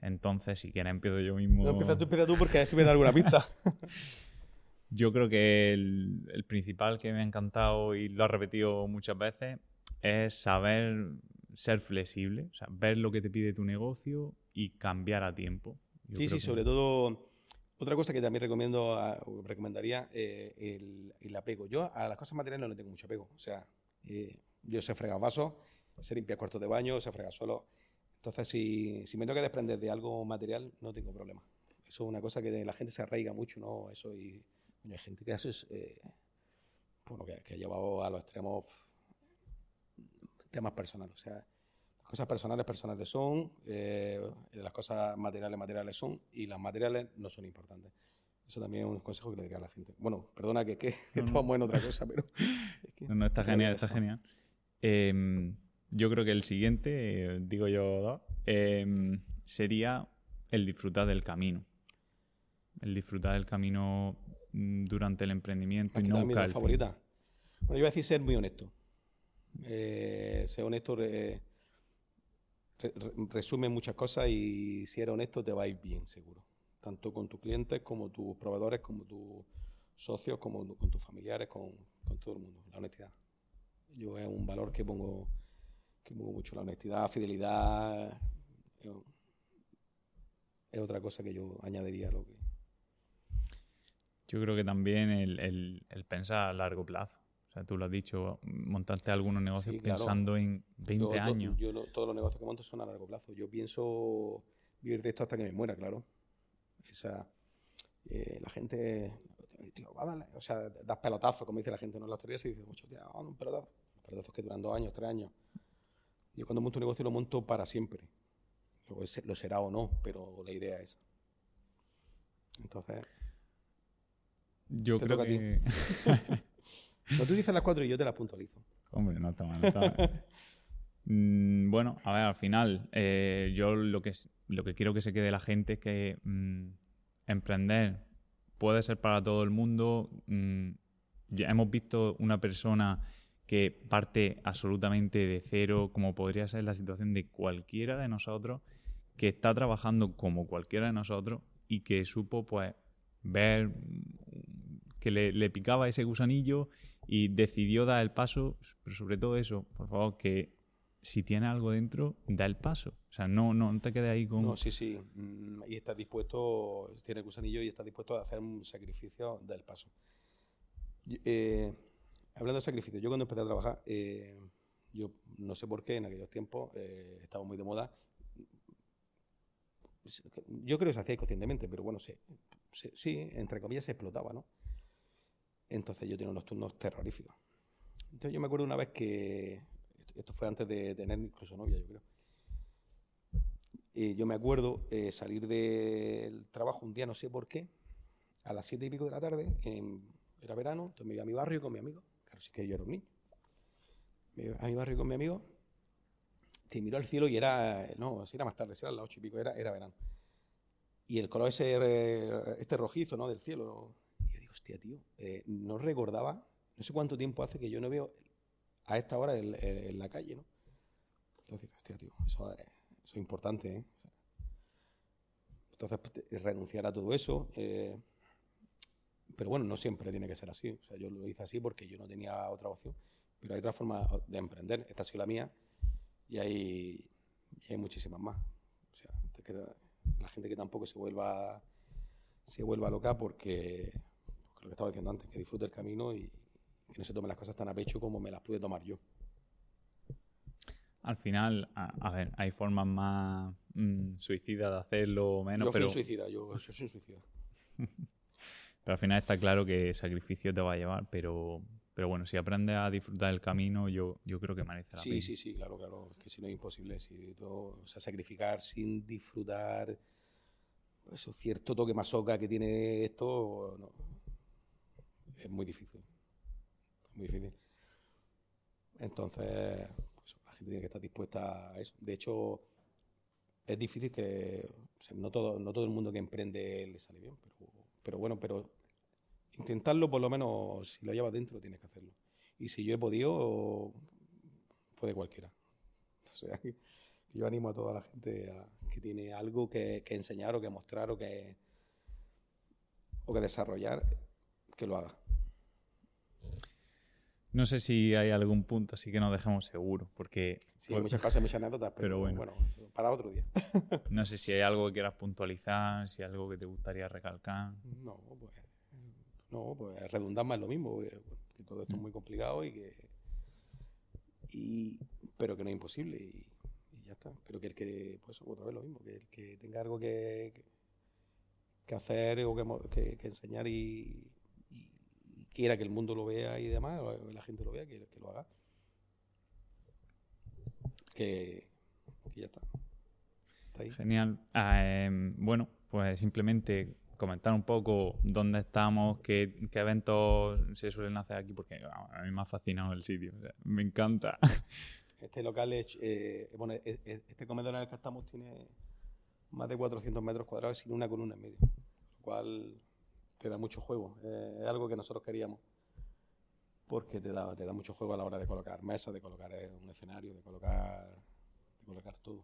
Speaker 2: Entonces, si quieres, empiezo yo mismo.
Speaker 1: No, empieza tú, empieza tú, porque así me da alguna pista.
Speaker 2: Yo creo que el, principal que me ha encantado y lo ha repetido muchas veces es saber ser flexible, o sea, ver lo que te pide tu negocio y cambiar a tiempo.
Speaker 1: sí, sí, sobre todo otra cosa que también recomiendo, recomendaría, eh, el, apego. Yo a las cosas materiales no le tengo mucho apego. O sea, eh, yo sé fregar vasos, sé limpiar cuartos de baño, sé fregar suelo. Entonces, si, si me tengo que desprender de algo material, no tengo problema. Eso es una cosa que la gente se arraiga mucho, ¿no? Eso y hay gente que hace, eh, bueno, que, que, ha llevado a los extremos temas personales. O sea, cosas personales, personales son, eh, las cosas materiales, materiales son, y las materiales no son importantes. Eso también es un consejo que le diría a la gente. Bueno, perdona que, que estamos en otra cosa, pero...
Speaker 2: no, no, está genial, está genial. Em, yo creo que el siguiente, digo yo em, sería el disfrutar del camino. El disfrutar del camino durante el emprendimiento
Speaker 1: y nunca el favorita. Bueno, yo voy a decir ser muy honesto. Eh, ser honesto resume muchas cosas y si eres honesto te va a ir bien, seguro. Tanto con tus clientes como tus proveedores, como tus socios, como con tus familiares, con, todo el mundo. La honestidad. Yo es un valor que pongo, que pongo mucho. La honestidad, fidelidad, es otra cosa que yo añadiría a lo que...
Speaker 2: Yo creo que también el, pensar a largo plazo. O sea, tú lo has dicho, montaste algunos negocios pensando en 20 años.
Speaker 1: Yo, todos los negocios que monto son a largo plazo. Yo pienso vivir de esto hasta que me muera, claro. Esa, eh, la gente, tío, va a darle, o sea, das pelotazos, como dice la gente, ¿no? En las teorías se dice mucho, tío, vamos a un pelotazo. Pelotazos que duran dos años, tres años. Yo cuando monto un negocio lo monto para siempre. Luego lo será o no, pero la idea es. Entonces.
Speaker 2: Yo creo que.
Speaker 1: no, tú dices las cuatro y yo te las puntualizo.
Speaker 2: Hombre, no está mal. No está mal. Mm, bueno, a ver, al final, eh, yo lo que, lo que quiero que se quede la gente es que mm, emprender puede ser para todo el mundo. Mm, ya hemos visto una persona que parte absolutamente de cero, como podría ser la situación de cualquiera de nosotros, que está trabajando como cualquiera de nosotros y que supo pues ver que le, picaba ese gusanillo y decidió dar el paso, pero sobre todo eso, por favor, que si tiene algo dentro, da el paso. O sea, no, no te quedes ahí con...
Speaker 1: No, sí, sí. Mm, y estás dispuesto, tiene gusanillo y estás dispuesto a hacer un sacrificio, da el paso. Eh, hablando de sacrificio, yo cuando empecé a trabajar, eh, yo no sé por qué en aquellos tiempos eh, estaba muy de moda. Yo creo que se hacía inconscientemente, pero bueno, sí, sí, entre comillas se explotaba, ¿no? Entonces yo tenía unos turnos terroríficos. Entonces yo me acuerdo una vez que, esto fue antes de tener incluso novia, yo creo. Y yo me acuerdo eh, salir del trabajo un día, no sé por qué, a las siete y pico de la tarde, era verano, entonces me iba a mi barrio con mi amigo sí que yo era un niño. Me iba a mi barrio con mi amigo, te miró al cielo y era, no, era más tarde, era las ocho y pico, era, era verano. Y el color ese, eh, este rojizo, ¿no? Del cielo. Y hostia, tío, eh, no recordaba, no sé cuánto tiempo hace que yo no veo a esta hora en, la calle, ¿no? Entonces, hostia, tío, eso, es importante, ¿eh? Entonces, pues, renunciar a todo eso. Eh, pero bueno, no siempre tiene que ser así. O sea, yo lo hice así porque yo no tenía otra opción. Pero hay otra forma de emprender. Esta ha sido la mía y hay, hay muchísimas más. O sea, la gente que tampoco se vuelva, se vuelva loca porque, lo que estaba diciendo antes, que disfrute el camino y que no se tome las cosas tan a pecho como me las pude tomar yo.
Speaker 2: Al final, a, ver, hay formas más mm, suicidas de hacerlo o menos.
Speaker 1: Yo
Speaker 2: fui
Speaker 1: pero... un suicida, yo, yo soy un suicida.
Speaker 2: Pero al final está claro que sacrificio te va a llevar, pero, pero bueno, si aprendes a disfrutar del camino, yo, yo creo que merece la
Speaker 1: sí,
Speaker 2: pena.
Speaker 1: Sí, sí, claro, claro, que si no es imposible. Si o sea, sacrificar sin disfrutar eso cierto toque masoca que tiene esto, no, es muy difícil. muy difícil. Entonces, pues, la gente tiene que estar dispuesta a eso. De hecho, es difícil que no todo no todo el mundo que emprende le sale bien pero bueno pero intentarlo por lo menos, si lo llevas dentro, tienes que hacerlo. Y si yo he podido, puede cualquiera. O sea, yo animo a toda la gente que tiene algo que, enseñar o que mostrar o que, o que desarrollar, que lo haga.
Speaker 2: No sé si hay algún punto así que nos dejemos seguros, porque...
Speaker 1: Sí, hay muchas cosas, muchas anécdotas, pero, bueno. bueno. para otro día.
Speaker 2: no sé si hay algo que quieras puntualizar, si hay algo que te gustaría recalcar.
Speaker 1: No, pues no, pues redundar más lo mismo, que, todo esto es mm. muy complicado y que. Y, pero que no es imposible y, ya está. Pero que el que, pues otra vez lo mismo, que el que tenga algo que, que, hacer o que, que enseñar y, quiera que el mundo lo vea y demás, la gente lo vea, que, lo haga. Que, ya está.
Speaker 2: Genial. Ah, em, bueno, pues simplemente comentar un poco dónde estamos, qué, eventos se suelen hacer aquí, porque a mí me ha fascinado el sitio, me encanta.
Speaker 1: Este local es, eh, bueno, e, e, este comedor en el que estamos tiene más de 400 metros cuadrados sin una columna en medio, lo cual te da mucho juego, es algo que nosotros queríamos, porque te da, te da mucho juego a la hora de colocar mesas, de colocar eh, un escenario, de colocar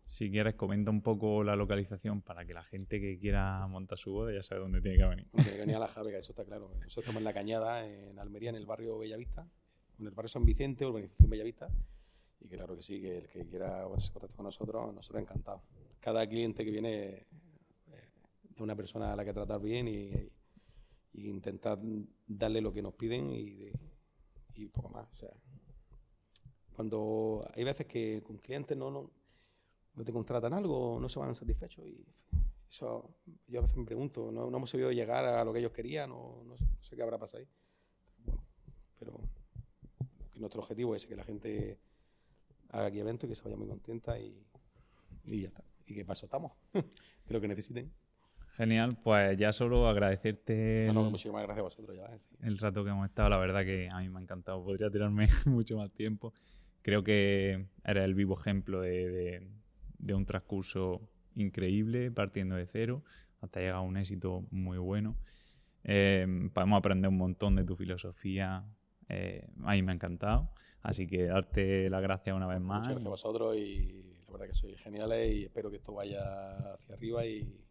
Speaker 2: si quieres, comenta un poco la localización para que la gente que quiera montar su boda ya sabe dónde tiene que venir.
Speaker 1: Tiene que venir a la Javega, eso está claro. Nosotros estamos en La Cañada, en Almería, en el barrio Bellavista, en el barrio San Vicente, urbanización Bellavista. Y claro que sí, que el que quiera ponerse en contacto con nosotros, nosotros encantados. cada cliente que viene es una persona a la que tratar bien y, intentar darle lo que nos piden y, y poco más. Cuando hay veces que con clientes no, no, no te contratan algo, no se van satisfechos y eso yo a veces me pregunto, no, hemos sabido llegar a lo que ellos querían, no, no, sé, qué habrá pasado ahí. Bueno, pero nuestro objetivo es que la gente haga aquí eventos y que se vaya muy contenta y, y ya está. Y que paso estamos, que lo que necesiten.
Speaker 2: Genial, pues ya solo agradecerte
Speaker 1: no, muchísimas gracias a vosotros ya,
Speaker 2: el rato que hemos estado, la verdad que a mí me ha encantado, podría tirarme mucho más tiempo. Creo que eres el vivo ejemplo de, de, un transcurso increíble, partiendo de cero, hasta llegar a un éxito muy bueno. Eh, podemos aprender un montón de tu filosofía, eh, a mí me ha encantado, así que darte las gracias una vez más.
Speaker 1: Muchas gracias a vosotros y la verdad que sois geniales y espero que esto vaya hacia arriba y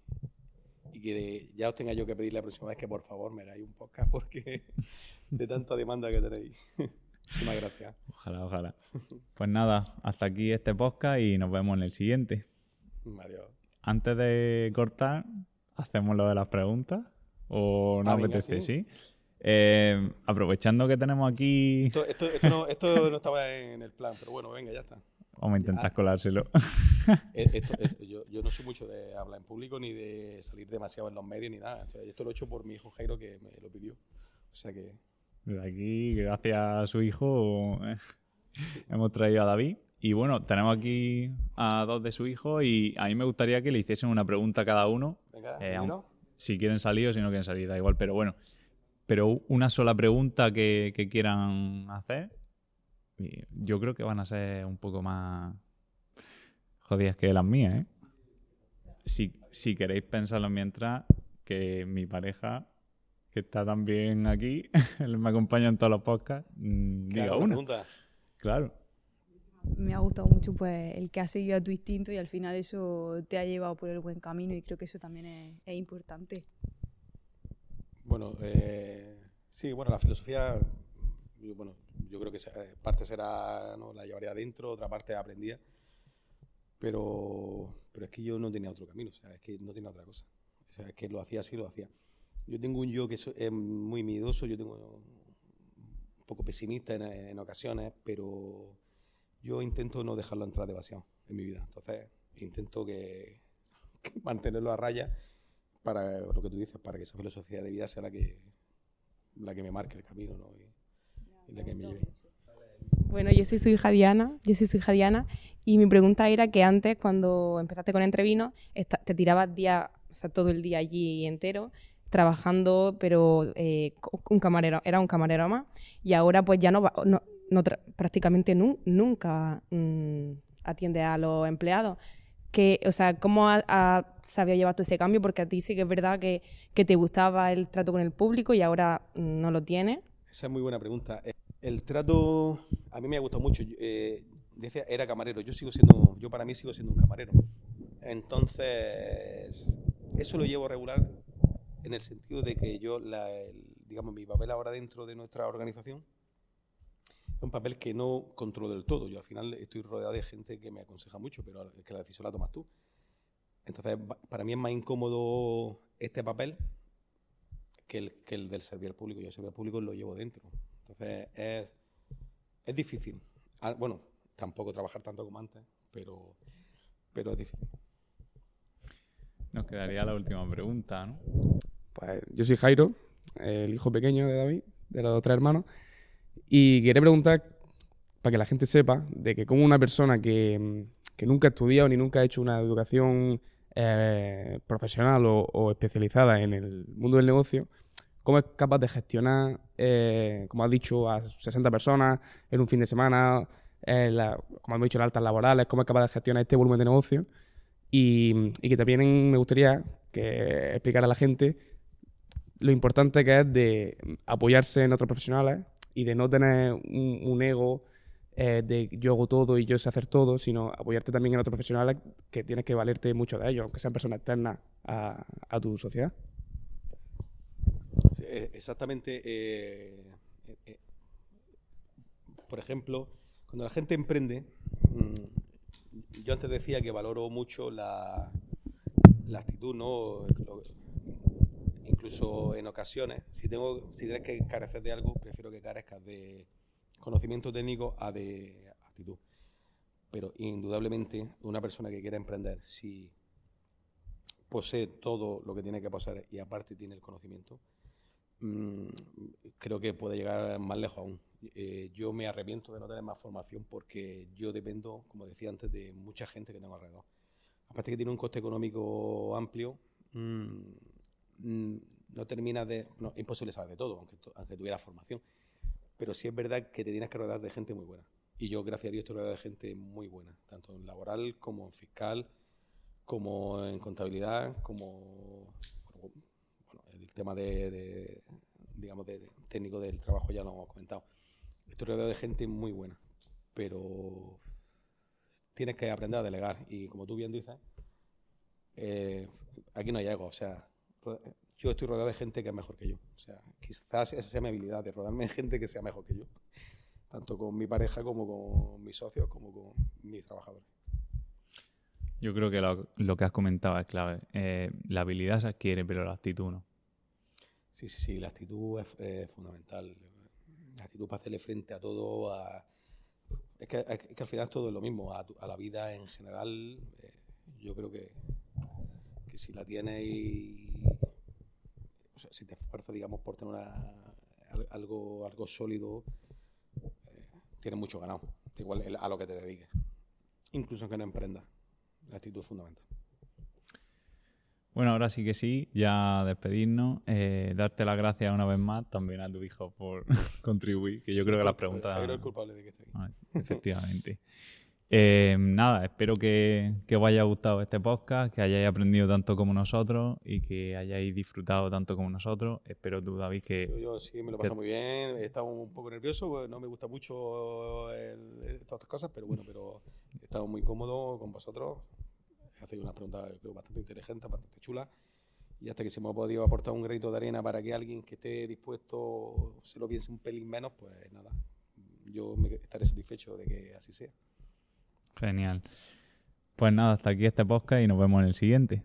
Speaker 1: y que ya os tenga yo que pedir la próxima vez que por favor me hagáis un podcast porque de tanta demanda que tenéis. Muchísimas gracias.
Speaker 2: Ojalá, ojalá. Pues nada, hasta aquí este podcast y nos vemos en el siguiente.
Speaker 1: Adiós.
Speaker 2: Antes de cortar, hacemos lo de las preguntas. ¿O no ah, apetece? sí. Eh, aprovechando que tenemos aquí.
Speaker 1: Esto, esto, no, esto, no, estaba en el plan, pero bueno, venga, ya está.
Speaker 2: Vamos a intentar ah. colárselo.
Speaker 1: Eh, yo, yo, no soy mucho de hablar en público ni de salir demasiado en los medios ni nada. esto lo he hecho por mi hijo Jairo que me lo pidió. O sea que.
Speaker 2: Desde aquí, gracias a su hijo, eh, hemos traído a David. Y bueno, tenemos aquí a dos de su hijo y a mí me gustaría que le hiciesen una pregunta a cada uno.
Speaker 1: Venga,
Speaker 2: eh, si quieren salir o si no quieren salir, da igual. Pero bueno, pero una sola pregunta que, que quieran hacer yo creo que van a ser un poco más jodidas que las mías, ¿eh? Si, si queréis pensarlo mientras que mi pareja, que está también aquí, me acompaña en todos los podcasts, mm, diga una. Claro.
Speaker 3: Me ha gustado mucho pues el que ha seguido a tu instinto y al final eso te ha llevado por el buen camino y creo que eso también es, importante.
Speaker 1: Bueno, eh, sí, bueno, la filosofía, bueno, yo creo que parte será, ¿no? la llevaría adentro, otra parte aprendía. Pero, pero es que yo no tenía otro camino, o sea, es que no tenía otra cosa. O sea, es que lo hacía así, lo hacía. Yo tengo un yo que es muy miedoso, yo tengo un poco pesimista en, ocasiones, pero yo intento no dejarlo entrar demasiado en mi vida. Entonces, intento que, mantenerlo a raya para lo que tú dices, para que esa filosofía de vida sea la que, la que me marque el camino, ¿no?
Speaker 3: Bueno, yo soy su hija Diana, yo soy su hija Diana, y mi pregunta era que antes, cuando empezaste con Entrevino, te tirabas día, o sea, todo el día allí entero, trabajando, pero eh, un camarero, era un camarero más, y ahora pues ya no, no, prácticamente nunca mm, atiende a los empleados. Que, o sea, ¿cómo has sabido ese cambio? Porque a ti sí que es verdad que, que te gustaba el trato con el público y ahora mm, no lo tienes.
Speaker 1: Esa es muy buena pregunta. Eh, el trato a mí me ha gustado mucho. Eh, decía, era camarero. Yo sigo siendo, yo para mí sigo siendo un camarero. Entonces, eso lo llevo regular en el sentido de que yo, digamos, mi papel ahora dentro de nuestra organización es un papel que no controlo del todo. Yo al final estoy rodeado de gente que me aconseja mucho, pero es que la decisión la tomas tú. Entonces, para mí es más incómodo este papel que el, que el del servicio público. Yo el servicio público lo llevo dentro. Entonces es, es difícil. Ah, bueno, tampoco trabajar tanto como antes, pero, pero es difícil.
Speaker 2: Nos quedaría la última pregunta, ¿no?
Speaker 4: Pues yo soy Jairo, el hijo pequeño de David, de los tres hermanos, y quería preguntar, para que la gente sepa, de que como una persona que, que nunca ha estudiado ni nunca ha hecho una educación eh, profesional o, especializada en el mundo del negocio, ¿cómo es capaz de gestionar, eh, como has dicho, a 60 personas en un fin de semana, eh, como hemos dicho, las altas laborales, cómo es capaz de gestionar este volumen de negocio? Y, que también me gustaría que explicara a la gente lo importante que es de apoyarse en otros profesionales y de no tener un ego eh, de yo hago todo y yo sé hacer todo, sino apoyarte también en otros profesionales que tienes que valerte mucho de ellos, aunque sean personas externas a, tu sociedad.
Speaker 1: Eh, exactamente. Eh, por ejemplo, cuando la gente emprende, mm, yo antes decía que valoro mucho la, la actitud, ¿no? Incluso en ocasiones, si tengo, si tienes que carecer de algo, prefiero que carezcas de conocimiento técnico a de actitud. Pero indudablemente, una persona que quiera emprender, si posee todo lo que tiene que poseer y aparte tiene el conocimiento, mm, creo que puede llegar más lejos aún. Eh, yo me arrepiento de no tener más formación porque yo dependo, como decía antes, de mucha gente que tengo alrededor. Aparte que tiene un coste económico amplio, mm, mm, no termina de... No, es imposible saber de todo, aunque, aunque tuviera formación. Pero sí es verdad que te tienes que rodear de gente muy buena. Y yo, gracias a Dios, estoy rodeado de gente muy buena, tanto en laboral como en fiscal, como en contabilidad, como... Bueno, el tema de, digamos, de, técnico del trabajo ya lo hemos comentado. Estoy rodeado de gente muy buena, pero tienes que aprender a delegar. Y como tú bien dices, eh, aquí no hay ego. O sea, yo estoy rodeado de gente que es mejor que yo. O sea, quizás esa sea mi habilidad, de rodearme de gente que sea mejor que yo. Tanto con mi pareja como con mis socios, como con mis trabajadores.
Speaker 2: Yo creo que lo, lo que has comentado es clave. Eh, la habilidad se adquiere, pero la actitud no.
Speaker 1: Sí, sí, sí, la actitud es, es fundamental. La actitud para hacerle frente a todo, a... Es que, es que al final todo es lo mismo, a, la vida en general. eh, yo creo que, que si la tienes y... O sea, si te esfuerzas, digamos, por tener una- algo, algo sólido, eh, tienes mucho ganado. Igual el- a lo que te dediques. Incluso aunque no emprendas. La actitud es fundamental.
Speaker 2: Bueno, ahora sí que sí, ya despedirnos. eh, darte las gracias una vez más también a tu hijo por contribuir, que yo creo que las preguntas...
Speaker 1: Es el culpable de que esté aquí.
Speaker 2: Ah, Efectivamente. Eh, nada, espero que, que os haya gustado este podcast, que hayáis aprendido tanto como nosotros y que hayáis disfrutado tanto como nosotros. Espero tú, David, que...
Speaker 1: Yo, yo sí me lo paso muy bien, he estado un poco nervioso, pues, no me gusta mucho el- todas estas cosas, pero bueno, pero he estado muy cómodo con vosotros. Hacéis unas preguntas creo, bastante inteligentes, bastante chulas. Y hasta que se me ha podido aportar un granito de arena para que alguien que esté dispuesto se lo piense un pelín menos, pues nada, yo me estaré satisfecho de que así sea.
Speaker 2: Genial. Pues nada, hasta aquí este podcast y nos vemos en el siguiente.